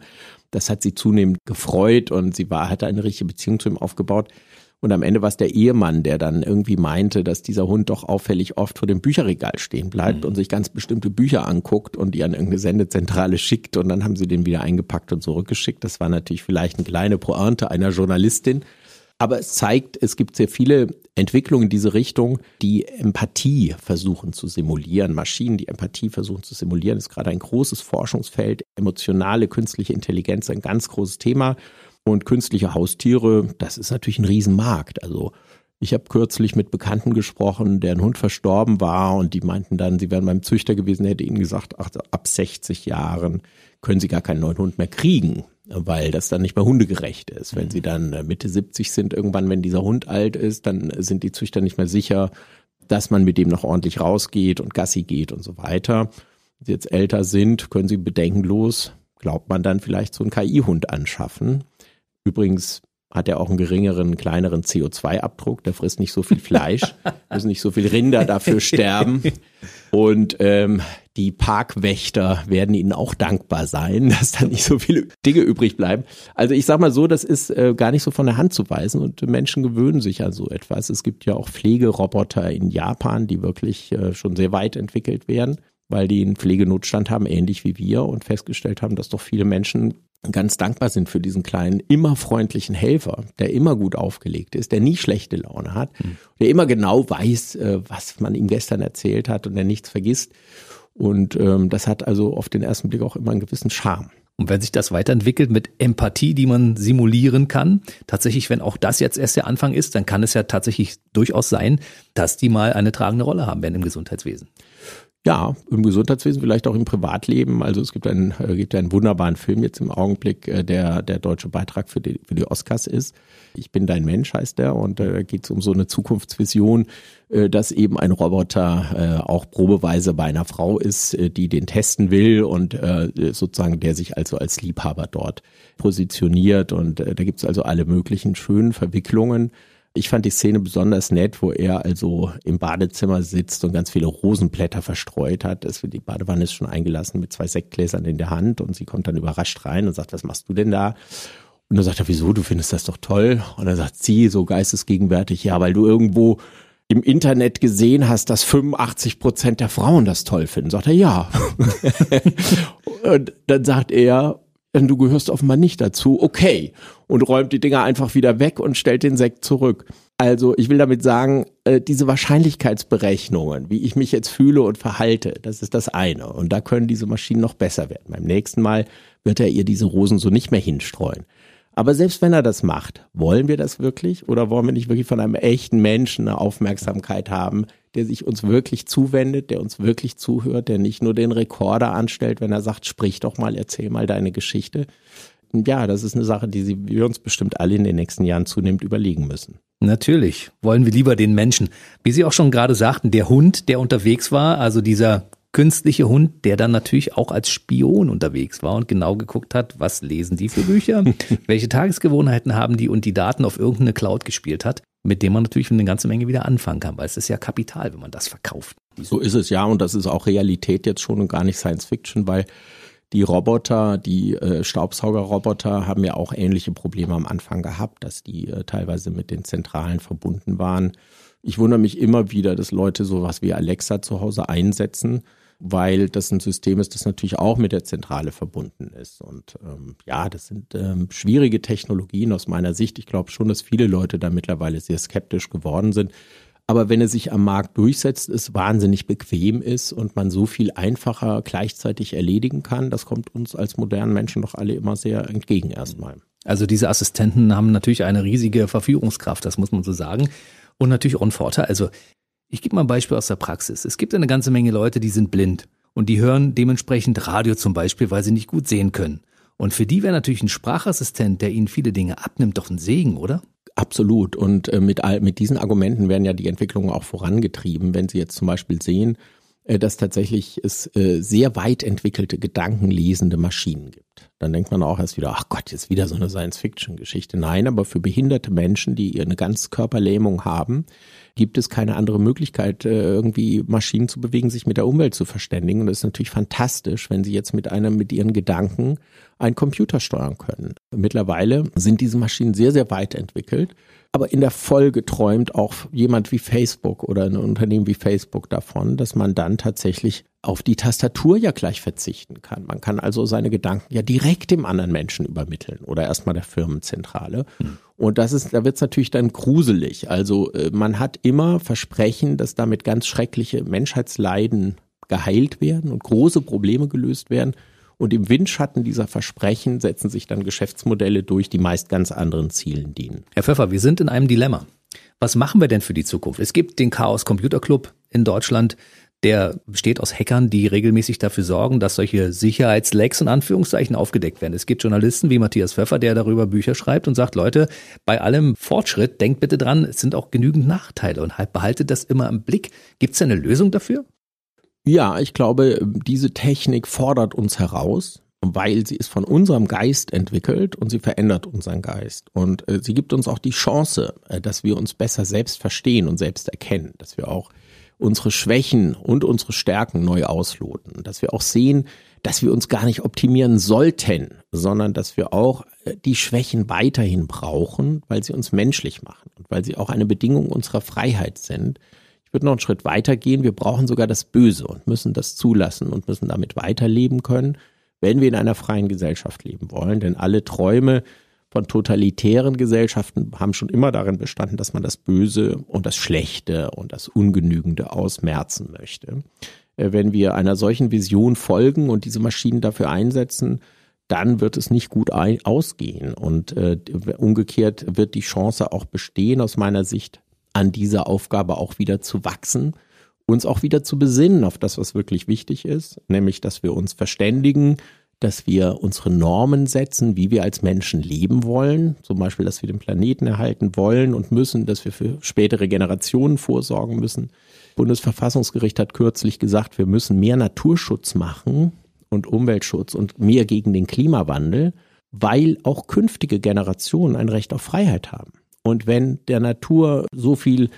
Das hat sie zunehmend gefreut und sie war, hatte eine richtige Beziehung zu ihm aufgebaut. Und am Ende war es der Ehemann, der dann irgendwie meinte, dass dieser Hund doch auffällig oft vor dem Bücherregal stehen bleibt mhm. und sich ganz bestimmte Bücher anguckt und die an irgendeine Sendezentrale schickt und dann haben sie den wieder eingepackt und zurückgeschickt. Das war natürlich vielleicht eine kleine Pointe einer Journalistin. Aber es zeigt, es gibt sehr viele Entwicklungen in diese Richtung, die Empathie versuchen zu simulieren. Maschinen, die Empathie versuchen zu simulieren, ist gerade ein großes Forschungsfeld. Emotionale künstliche Intelligenz, ein ganz großes Thema. Und künstliche Haustiere, das ist natürlich ein Riesenmarkt. Also ich habe kürzlich mit Bekannten gesprochen, deren Hund verstorben war und die meinten dann, sie wären beim Züchter gewesen, hätte ihnen gesagt, ach, ab 60 Jahren können sie gar keinen neuen Hund mehr kriegen weil das dann nicht mehr hundegerecht ist. Wenn sie dann äh, Mitte 70 sind, irgendwann, wenn dieser Hund alt ist, dann sind die Züchter nicht mehr sicher, dass man mit dem noch ordentlich rausgeht und Gassi geht und so weiter. Wenn sie jetzt älter sind, können sie bedenkenlos, glaubt man dann vielleicht so einen KI-Hund anschaffen. Übrigens hat er auch einen geringeren, kleineren CO2-Abdruck. Der frisst nicht so viel Fleisch, müssen nicht so viel Rinder dafür sterben. Und ähm, die Parkwächter werden ihnen auch dankbar sein, dass da nicht so viele Dinge übrig bleiben. Also ich sag mal so, das ist äh, gar nicht so von der Hand zu weisen und Menschen gewöhnen sich an so etwas. Es gibt ja auch Pflegeroboter in Japan, die wirklich äh, schon sehr weit entwickelt werden, weil die einen Pflegenotstand haben, ähnlich wie wir und festgestellt haben, dass doch viele Menschen ganz dankbar sind für diesen kleinen, immer freundlichen Helfer, der immer gut aufgelegt ist, der nie schlechte Laune hat, mhm. der immer genau weiß, äh, was man ihm gestern erzählt hat und der nichts vergisst. Und ähm, das hat also auf den ersten Blick auch immer einen gewissen Charme. Und wenn sich das weiterentwickelt mit Empathie, die man simulieren kann, tatsächlich, wenn auch das jetzt erst der Anfang ist, dann kann es ja tatsächlich durchaus sein, dass die mal eine tragende Rolle haben werden im Gesundheitswesen. Ja, im Gesundheitswesen, vielleicht auch im Privatleben. Also es gibt einen, äh, gibt einen wunderbaren Film jetzt im Augenblick, äh, der der deutsche Beitrag für die, für die Oscars ist. Ich bin dein Mensch heißt der und da äh, geht es um so eine Zukunftsvision, äh, dass eben ein Roboter äh, auch probeweise bei einer Frau ist, äh, die den testen will und äh, sozusagen der sich also als Liebhaber dort positioniert. Und äh, da gibt es also alle möglichen schönen Verwicklungen. Ich fand die Szene besonders nett, wo er also im Badezimmer sitzt und ganz viele Rosenblätter verstreut hat. Die Badewanne ist schon eingelassen mit zwei Sektgläsern in der Hand und sie kommt dann überrascht rein und sagt, was machst du denn da? Und dann sagt er, wieso, du findest das doch toll? Und dann sagt sie so geistesgegenwärtig, ja, weil du irgendwo im Internet gesehen hast, dass 85 Prozent der Frauen das toll finden. Sagt er, ja. und dann sagt er, du gehörst offenbar nicht dazu, okay. Und räumt die Dinger einfach wieder weg und stellt den Sekt zurück. Also ich will damit sagen, äh, diese Wahrscheinlichkeitsberechnungen, wie ich mich jetzt fühle und verhalte, das ist das eine. Und da können diese Maschinen noch besser werden. Beim nächsten Mal wird er ihr diese Rosen so nicht mehr hinstreuen. Aber selbst wenn er das macht, wollen wir das wirklich oder wollen wir nicht wirklich von einem echten Menschen eine Aufmerksamkeit haben, der sich uns wirklich zuwendet, der uns wirklich zuhört, der nicht nur den Rekorder anstellt, wenn er sagt, sprich doch mal, erzähl mal deine Geschichte. Ja, das ist eine Sache, die wir uns bestimmt alle in den nächsten Jahren zunehmend überlegen müssen. Natürlich wollen wir lieber den Menschen. Wie Sie auch schon gerade sagten, der Hund, der unterwegs war, also dieser künstliche Hund, der dann natürlich auch als Spion unterwegs war und genau geguckt hat, was lesen die für Bücher, welche Tagesgewohnheiten haben die und die Daten auf irgendeine Cloud gespielt hat, mit dem man natürlich eine ganze Menge wieder anfangen kann, weil es ist ja Kapital, wenn man das verkauft. So ist es ja und das ist auch Realität jetzt schon und gar nicht Science Fiction, weil die Roboter, die äh, Staubsaugerroboter haben ja auch ähnliche Probleme am Anfang gehabt, dass die äh, teilweise mit den Zentralen verbunden waren. Ich wundere mich immer wieder, dass Leute sowas wie Alexa zu Hause einsetzen weil das ein System ist, das natürlich auch mit der Zentrale verbunden ist. Und ähm, ja, das sind ähm, schwierige Technologien aus meiner Sicht. Ich glaube schon, dass viele Leute da mittlerweile sehr skeptisch geworden sind. Aber wenn er sich am Markt durchsetzt, es wahnsinnig bequem ist und man so viel einfacher gleichzeitig erledigen kann, das kommt uns als modernen Menschen doch alle immer sehr entgegen erstmal. Also diese Assistenten haben natürlich eine riesige Verführungskraft, das muss man so sagen. Und natürlich auch einen Vorteil. Also ich gebe mal ein Beispiel aus der Praxis. Es gibt eine ganze Menge Leute, die sind blind und die hören dementsprechend Radio zum Beispiel, weil sie nicht gut sehen können. Und für die wäre natürlich ein Sprachassistent, der ihnen viele Dinge abnimmt, doch ein Segen, oder? Absolut. Und äh, mit, mit diesen Argumenten werden ja die Entwicklungen auch vorangetrieben. Wenn Sie jetzt zum Beispiel sehen, dass tatsächlich es äh, sehr weit entwickelte gedankenlesende Maschinen gibt. dann denkt man auch erst wieder, ach Gott, jetzt wieder so eine Science-Fiction-Geschichte. Nein, aber für behinderte Menschen, die eine ganz Körperlähmung haben, gibt es keine andere Möglichkeit, äh, irgendwie Maschinen zu bewegen, sich mit der Umwelt zu verständigen. Und das ist natürlich fantastisch, wenn sie jetzt mit einem, mit ihren Gedanken einen Computer steuern können. Mittlerweile sind diese Maschinen sehr, sehr weit entwickelt. Aber in der Folge träumt auch jemand wie Facebook oder ein Unternehmen wie Facebook davon, dass man dann tatsächlich auf die Tastatur ja gleich verzichten kann. Man kann also seine Gedanken ja direkt dem anderen Menschen übermitteln oder erstmal der Firmenzentrale. Hm. Und das ist, da wird es natürlich dann gruselig. Also äh, man hat immer Versprechen, dass damit ganz schreckliche Menschheitsleiden geheilt werden und große Probleme gelöst werden. Und im Windschatten dieser Versprechen setzen sich dann Geschäftsmodelle durch, die meist ganz anderen Zielen dienen. Herr Pfeffer, wir sind in einem Dilemma. Was machen wir denn für die Zukunft? Es gibt den Chaos Computer Club in Deutschland. Der besteht aus Hackern, die regelmäßig dafür sorgen, dass solche Sicherheitslecks und Anführungszeichen aufgedeckt werden. Es gibt Journalisten wie Matthias Pfeffer, der darüber Bücher schreibt und sagt, Leute, bei allem Fortschritt, denkt bitte dran, es sind auch genügend Nachteile und halt behaltet das immer im Blick. Gibt es eine Lösung dafür? Ja, ich glaube, diese Technik fordert uns heraus, weil sie ist von unserem Geist entwickelt und sie verändert unseren Geist. Und äh, sie gibt uns auch die Chance, äh, dass wir uns besser selbst verstehen und selbst erkennen, dass wir auch unsere Schwächen und unsere Stärken neu ausloten, dass wir auch sehen, dass wir uns gar nicht optimieren sollten, sondern dass wir auch äh, die Schwächen weiterhin brauchen, weil sie uns menschlich machen und weil sie auch eine Bedingung unserer Freiheit sind würde noch einen Schritt weiter gehen. Wir brauchen sogar das Böse und müssen das zulassen und müssen damit weiterleben können, wenn wir in einer freien Gesellschaft leben wollen. Denn alle Träume von totalitären Gesellschaften haben schon immer darin bestanden, dass man das Böse und das Schlechte und das Ungenügende ausmerzen möchte. Äh, wenn wir einer solchen Vision folgen und diese Maschinen dafür einsetzen, dann wird es nicht gut ausgehen. Und äh, umgekehrt wird die Chance auch bestehen, aus meiner Sicht, an dieser Aufgabe auch wieder zu wachsen, uns auch wieder zu besinnen auf das, was wirklich wichtig ist, nämlich, dass wir uns verständigen, dass wir unsere Normen setzen, wie wir als Menschen leben wollen, zum Beispiel, dass wir den Planeten erhalten wollen und müssen, dass wir für spätere Generationen vorsorgen müssen. Bundesverfassungsgericht hat kürzlich gesagt, wir müssen mehr Naturschutz machen und Umweltschutz und mehr gegen den Klimawandel, weil auch künftige Generationen ein Recht auf Freiheit haben. Und wenn der Natur so viel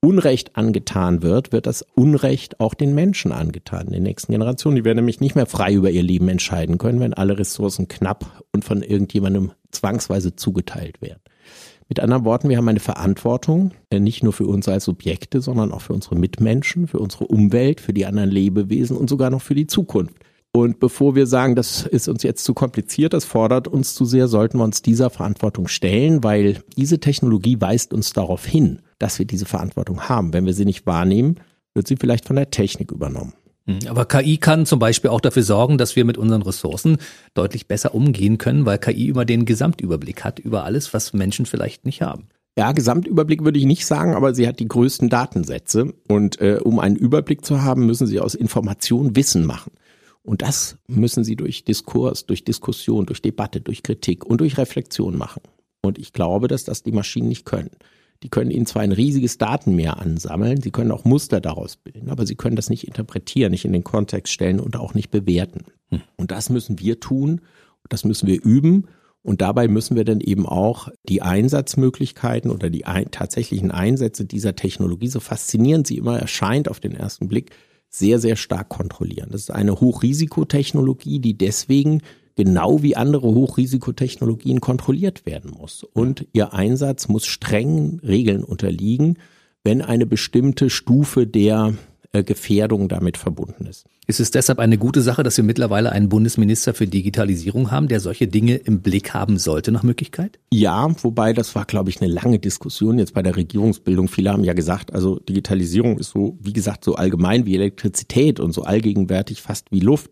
Unrecht angetan wird, wird das Unrecht auch den Menschen angetan, den nächsten Generationen. Die werden nämlich nicht mehr frei über ihr Leben entscheiden können, wenn alle Ressourcen knapp und von irgendjemandem zwangsweise zugeteilt werden. Mit anderen Worten, wir haben eine Verantwortung, äh, nicht nur für uns als Subjekte, sondern auch für unsere Mitmenschen, für unsere Umwelt, für die anderen Lebewesen und sogar noch für die Zukunft. Und bevor wir sagen, das ist uns jetzt zu kompliziert, das fordert uns zu sehr, sollten wir uns dieser Verantwortung stellen, weil diese Technologie weist uns darauf hin, dass wir diese Verantwortung haben. Wenn wir sie nicht wahrnehmen, wird sie vielleicht von der Technik übernommen. Hm, aber KI kann zum Beispiel auch dafür sorgen, dass wir mit unseren Ressourcen deutlich besser umgehen können, weil KI immer den Gesamtüberblick hat über alles, was Menschen vielleicht nicht haben. Ja, Gesamtüberblick würde ich nicht sagen, aber sie hat die größten Datensätze. Und äh, um einen Überblick zu haben, müssen sie aus Informationen Wissen machen. Und das müssen sie durch Diskurs, durch Diskussion, durch Debatte, durch Kritik und durch Reflexion machen. Und ich glaube, dass das die Maschinen nicht können. Die können ihnen zwar ein riesiges Datenmeer ansammeln, sie können auch Muster daraus bilden, aber sie können das nicht interpretieren, nicht in den Kontext stellen und auch nicht bewerten. Hm. Und das müssen wir tun, das müssen wir üben. Und dabei müssen wir dann eben auch die Einsatzmöglichkeiten oder die ein, tatsächlichen Einsätze dieser Technologie, so faszinierend sie immer erscheint auf den ersten Blick, sehr, sehr stark kontrollieren. Das ist eine Hochrisikotechnologie, die deswegen genau wie andere Hochrisikotechnologien kontrolliert werden muss. Und ihr Einsatz muss strengen Regeln unterliegen, wenn eine bestimmte Stufe der Gefährdung damit verbunden ist. Ist es deshalb eine gute Sache, dass wir mittlerweile einen Bundesminister für Digitalisierung haben, der solche Dinge im Blick haben sollte nach Möglichkeit? Ja, wobei das war, glaube ich, eine lange Diskussion jetzt bei der Regierungsbildung. Viele haben ja gesagt, also Digitalisierung ist so, wie gesagt, so allgemein wie Elektrizität und so allgegenwärtig fast wie Luft.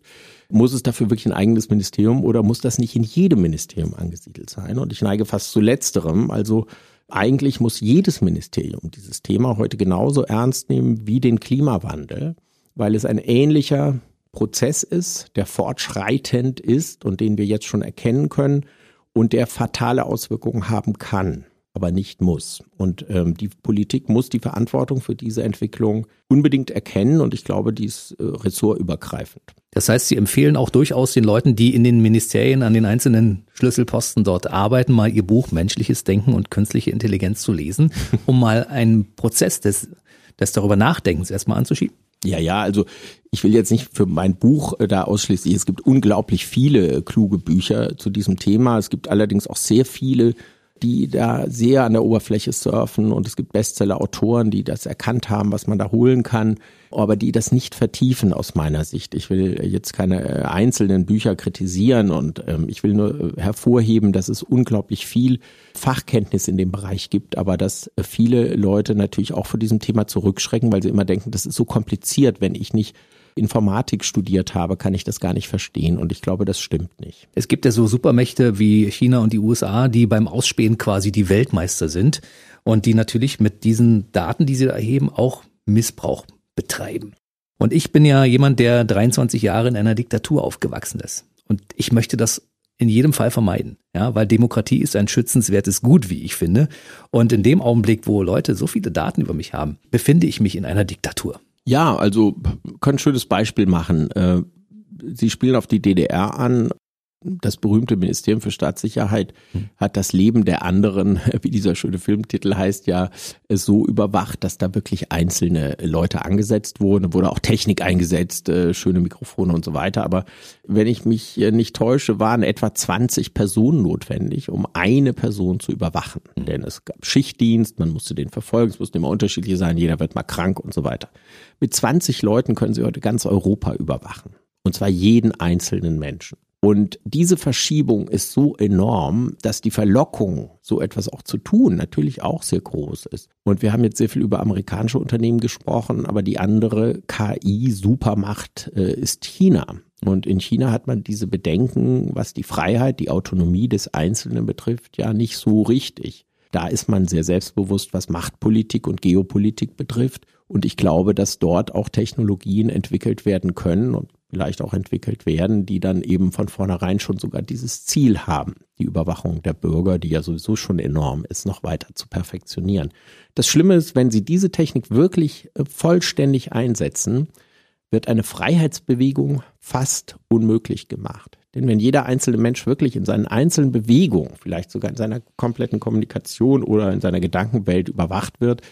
Muss es dafür wirklich ein eigenes Ministerium oder muss das nicht in jedem Ministerium angesiedelt sein? Und ich neige fast zu letzterem. Also eigentlich muss jedes Ministerium dieses Thema heute genauso ernst nehmen wie den Klimawandel, weil es ein ähnlicher Prozess ist, der fortschreitend ist und den wir jetzt schon erkennen können und der fatale Auswirkungen haben kann. Aber nicht muss. Und ähm, die Politik muss die Verantwortung für diese Entwicklung unbedingt erkennen und ich glaube, die ist äh, ressortübergreifend. Das heißt, Sie empfehlen auch durchaus den Leuten, die in den Ministerien an den einzelnen Schlüsselposten dort arbeiten, mal ihr Buch Menschliches Denken und künstliche Intelligenz zu lesen, um mal einen Prozess des, des darüber Nachdenkens erstmal anzuschieben? Ja, ja, also ich will jetzt nicht für mein Buch äh, da ausschließlich, es gibt unglaublich viele kluge Bücher zu diesem Thema. Es gibt allerdings auch sehr viele die da sehr an der Oberfläche surfen und es gibt Bestseller-Autoren, die das erkannt haben, was man da holen kann, aber die das nicht vertiefen aus meiner Sicht. Ich will jetzt keine äh, einzelnen Bücher kritisieren und ähm, ich will nur äh, hervorheben, dass es unglaublich viel Fachkenntnis in dem Bereich gibt, aber dass viele Leute natürlich auch vor diesem Thema zurückschrecken, weil sie immer denken, das ist so kompliziert, wenn ich nicht Informatik studiert habe, kann ich das gar nicht verstehen. Und ich glaube, das stimmt nicht. Es gibt ja so Supermächte wie China und die USA, die beim Ausspähen quasi die Weltmeister sind und die natürlich mit diesen Daten, die sie erheben, auch Missbrauch betreiben. Und ich bin ja jemand, der 23 Jahre in einer Diktatur aufgewachsen ist. Und ich möchte das in jedem Fall vermeiden, ja, weil Demokratie ist ein schützenswertes Gut, wie ich finde. Und in dem Augenblick, wo Leute so viele Daten über mich haben, befinde ich mich in einer Diktatur. Ja, also kann ein schönes Beispiel machen. Äh, Sie spielen auf die DDR an das berühmte Ministerium für Staatssicherheit hm. hat das Leben der anderen, wie dieser schöne Filmtitel heißt, ja so überwacht, dass da wirklich einzelne Leute angesetzt wurden, wurde auch Technik eingesetzt, äh, schöne Mikrofone und so weiter. Aber wenn ich mich nicht täusche, waren etwa 20 Personen notwendig, um eine Person zu überwachen. Hm. Denn es gab Schichtdienst, man musste den verfolgen, es musste immer unterschiedlich sein, jeder wird mal krank und so weiter. Mit 20 Leuten können Sie heute ganz Europa überwachen. Und zwar jeden einzelnen Menschen. Und diese Verschiebung ist so enorm, dass die Verlockung, so etwas auch zu tun, natürlich auch sehr groß ist. Und wir haben jetzt sehr viel über amerikanische Unternehmen gesprochen, aber die andere KI-Supermacht äh, ist China. Und in China hat man diese Bedenken, was die Freiheit, die Autonomie des Einzelnen betrifft, ja nicht so richtig. Da ist man sehr selbstbewusst, was Machtpolitik und Geopolitik betrifft. Und ich glaube, dass dort auch Technologien entwickelt werden können und vielleicht auch entwickelt werden, die dann eben von vornherein schon sogar dieses Ziel haben, die Überwachung der Bürger, die ja sowieso schon enorm ist, noch weiter zu perfektionieren. Das Schlimme ist, wenn Sie diese Technik wirklich äh, vollständig einsetzen, wird eine Freiheitsbewegung fast unmöglich gemacht. Denn wenn jeder einzelne Mensch wirklich in seinen einzelnen Bewegungen, vielleicht sogar in seiner kompletten Kommunikation oder in seiner Gedankenwelt überwacht wird,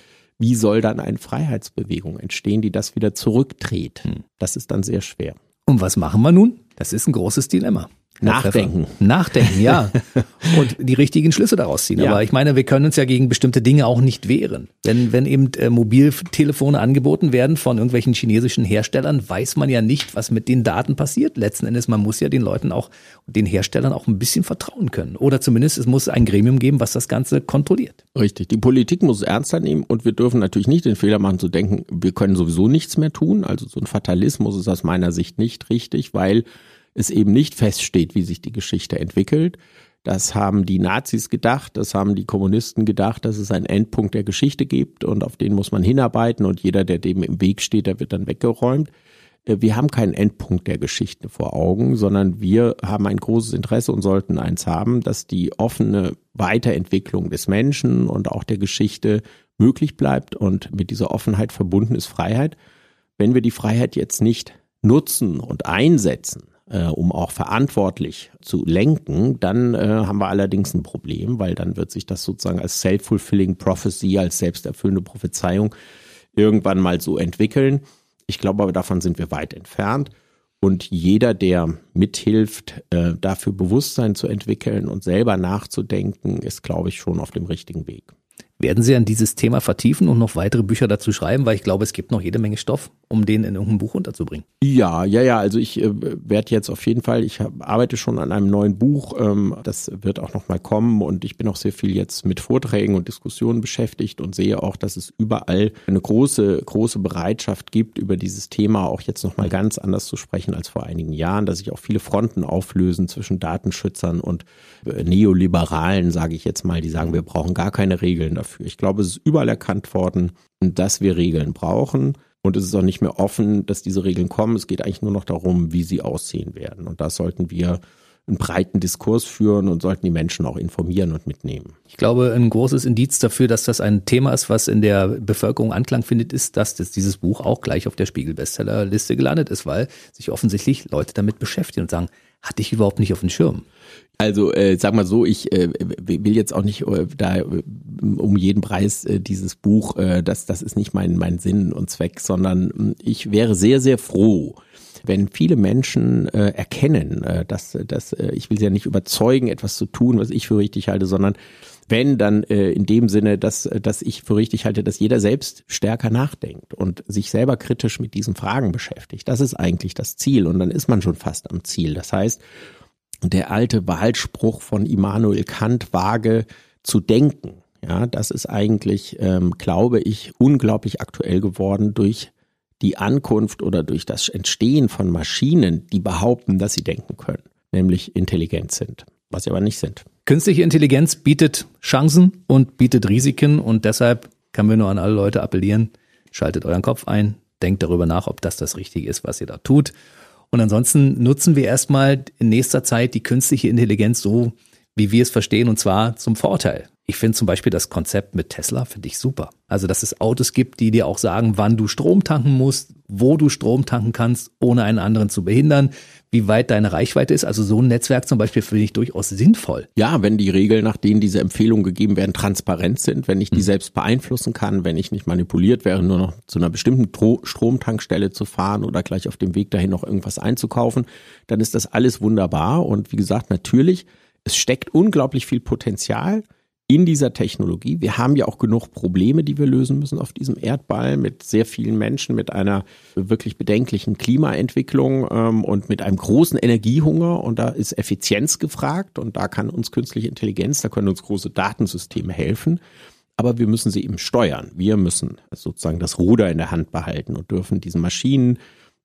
wie soll dann eine Freiheitsbewegung entstehen, die das wieder zurückdreht? Hm. Das ist dann sehr schwer. Und was machen wir nun? Das ist ein großes Dilemma. Nachdenken. Nachdenken, ja. Und die richtigen Schlüsse daraus ziehen. Ja. Aber ich meine, wir können uns ja gegen bestimmte Dinge auch nicht wehren. Wenn, wenn eben äh, Mobiltelefone angeboten werden von irgendwelchen chinesischen Herstellern, weiß man ja nicht, was mit den Daten passiert. Letzten Endes, man muss ja den Leuten auch, den Herstellern auch ein bisschen vertrauen können. Oder zumindest es muss ein Gremium geben, was das Ganze kontrolliert. Richtig. Die Politik muss es ernster nehmen und wir dürfen natürlich nicht den Fehler machen zu denken, wir können sowieso nichts mehr tun. Also so ein Fatalismus ist aus meiner Sicht nicht richtig, weil es eben nicht feststeht, wie sich die Geschichte entwickelt. Das haben die Nazis gedacht, das haben die Kommunisten gedacht, dass es einen Endpunkt der Geschichte gibt und auf den muss man hinarbeiten und jeder, der dem im Weg steht, der wird dann weggeräumt. Äh, wir haben keinen Endpunkt der Geschichte vor Augen, sondern wir haben ein großes Interesse und sollten eins haben, dass die offene Weiterentwicklung des Menschen und auch der Geschichte möglich bleibt und mit dieser Offenheit verbunden ist Freiheit. Wenn wir die Freiheit jetzt nicht nutzen und einsetzen, äh, um auch verantwortlich zu lenken, dann äh, haben wir allerdings ein Problem, weil dann wird sich das sozusagen als self-fulfilling prophecy, als selbsterfüllende Prophezeiung irgendwann mal so entwickeln. Ich glaube aber, davon sind wir weit entfernt. Und jeder, der mithilft, äh, dafür Bewusstsein zu entwickeln und selber nachzudenken, ist, glaube ich, schon auf dem richtigen Weg. Werden Sie an dieses Thema vertiefen und noch weitere Bücher dazu schreiben? Weil ich glaube, es gibt noch jede Menge Stoff, um den in irgendein Buch unterzubringen. Ja, ja, ja. Also ich äh, werde jetzt auf jeden Fall, ich hab, arbeite schon an einem neuen Buch. Ähm, das wird auch noch mal kommen und ich bin auch sehr viel jetzt mit Vorträgen und Diskussionen beschäftigt und sehe auch, dass es überall eine große, große Bereitschaft gibt, über dieses Thema auch jetzt noch mal ganz anders zu sprechen als vor einigen Jahren, dass sich auch viele Fronten auflösen zwischen Datenschützern und äh, Neoliberalen, sage ich jetzt mal, die sagen, wir brauchen gar keine Regeln dafür dafür. Ich glaube, es ist überall erkannt worden, dass wir Regeln brauchen. Und es ist auch nicht mehr offen, dass diese Regeln kommen. Es geht eigentlich nur noch darum, wie sie aussehen werden. Und das sollten wir einen breiten Diskurs führen und sollten die Menschen auch informieren und mitnehmen. Ich glaube, ein großes Indiz dafür, dass das ein Thema ist, was in der Bevölkerung Anklang findet, ist, dass das, dieses Buch auch gleich auf der Spiegel-Bestsellerliste gelandet ist, weil sich offensichtlich Leute damit beschäftigen und sagen, hatte ich überhaupt nicht auf dem Schirm. Also äh, sag mal so, ich äh, will jetzt auch nicht äh, da äh, um jeden Preis äh, dieses Buch, äh, das, das ist nicht mein, mein Sinn und Zweck, sondern äh, ich wäre sehr, sehr froh, wenn viele Menschen äh, erkennen, äh, dass, dass äh, ich will sie ja nicht überzeugen, etwas zu tun, was ich für richtig halte, sondern wenn, dann äh, in dem Sinne, dass, dass ich für richtig halte, dass jeder selbst stärker nachdenkt und sich selber kritisch mit diesen Fragen beschäftigt. Das ist eigentlich das Ziel und dann ist man schon fast am Ziel. Das heißt, der alte Wahlspruch von Immanuel Kant, wage zu denken, ja, das ist eigentlich, ähm, glaube ich, unglaublich aktuell geworden durch die Ankunft oder durch das Entstehen von Maschinen, die behaupten, dass sie denken können, nämlich intelligent sind, was sie aber nicht sind. Künstliche Intelligenz bietet Chancen und bietet Risiken und deshalb kann wir nur an alle Leute appellieren, schaltet euren Kopf ein, denkt darüber nach, ob das das Richtige ist, was ihr da tut. Und ansonsten nutzen wir erstmal in nächster Zeit die künstliche Intelligenz so, wie wir es verstehen, und zwar zum Vorteil. Ich finde zum Beispiel das Konzept mit Tesla, finde ich super. Also, dass es Autos gibt, die dir auch sagen, wann du Strom tanken musst, wo du Strom tanken kannst, ohne einen anderen zu behindern, wie weit deine Reichweite ist. Also so ein Netzwerk zum Beispiel finde ich durchaus sinnvoll. Ja, wenn die Regeln, nach denen diese Empfehlungen gegeben werden, transparent sind, wenn ich die hm. selbst beeinflussen kann, wenn ich nicht manipuliert wäre, nur noch zu einer bestimmten Tro Stromtankstelle zu fahren oder gleich auf dem Weg dahin noch irgendwas einzukaufen, dann ist das alles wunderbar. Und wie gesagt, natürlich, es steckt unglaublich viel Potenzial in dieser Technologie. Wir haben ja auch genug Probleme, die wir lösen müssen auf diesem Erdball mit sehr vielen Menschen, mit einer wirklich bedenklichen Klimaentwicklung ähm, und mit einem großen Energiehunger. Und da ist Effizienz gefragt und da kann uns künstliche Intelligenz, da können uns große Datensysteme helfen. Aber wir müssen sie eben steuern. Wir müssen sozusagen das Ruder in der Hand behalten und dürfen diesen Maschinen,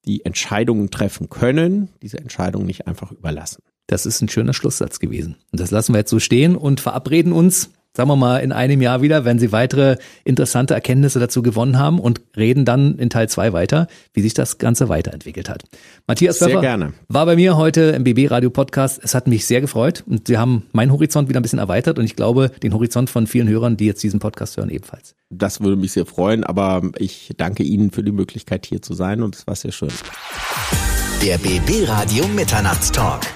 die Entscheidungen treffen können, diese Entscheidungen nicht einfach überlassen. Das ist ein schöner Schlusssatz gewesen. Und das lassen wir jetzt so stehen und verabreden uns sagen wir mal, in einem Jahr wieder, wenn Sie weitere interessante Erkenntnisse dazu gewonnen haben und reden dann in Teil zwei weiter, wie sich das Ganze weiterentwickelt hat. Matthias Pfeffer gerne. war bei mir heute im BB Radio Podcast. Es hat mich sehr gefreut und Sie haben meinen Horizont wieder ein bisschen erweitert und ich glaube, den Horizont von vielen Hörern, die jetzt diesen Podcast hören, ebenfalls. Das würde mich sehr freuen, aber ich danke Ihnen für die Möglichkeit, hier zu sein und es war sehr schön. Der BB Radio Mitternachtstalk.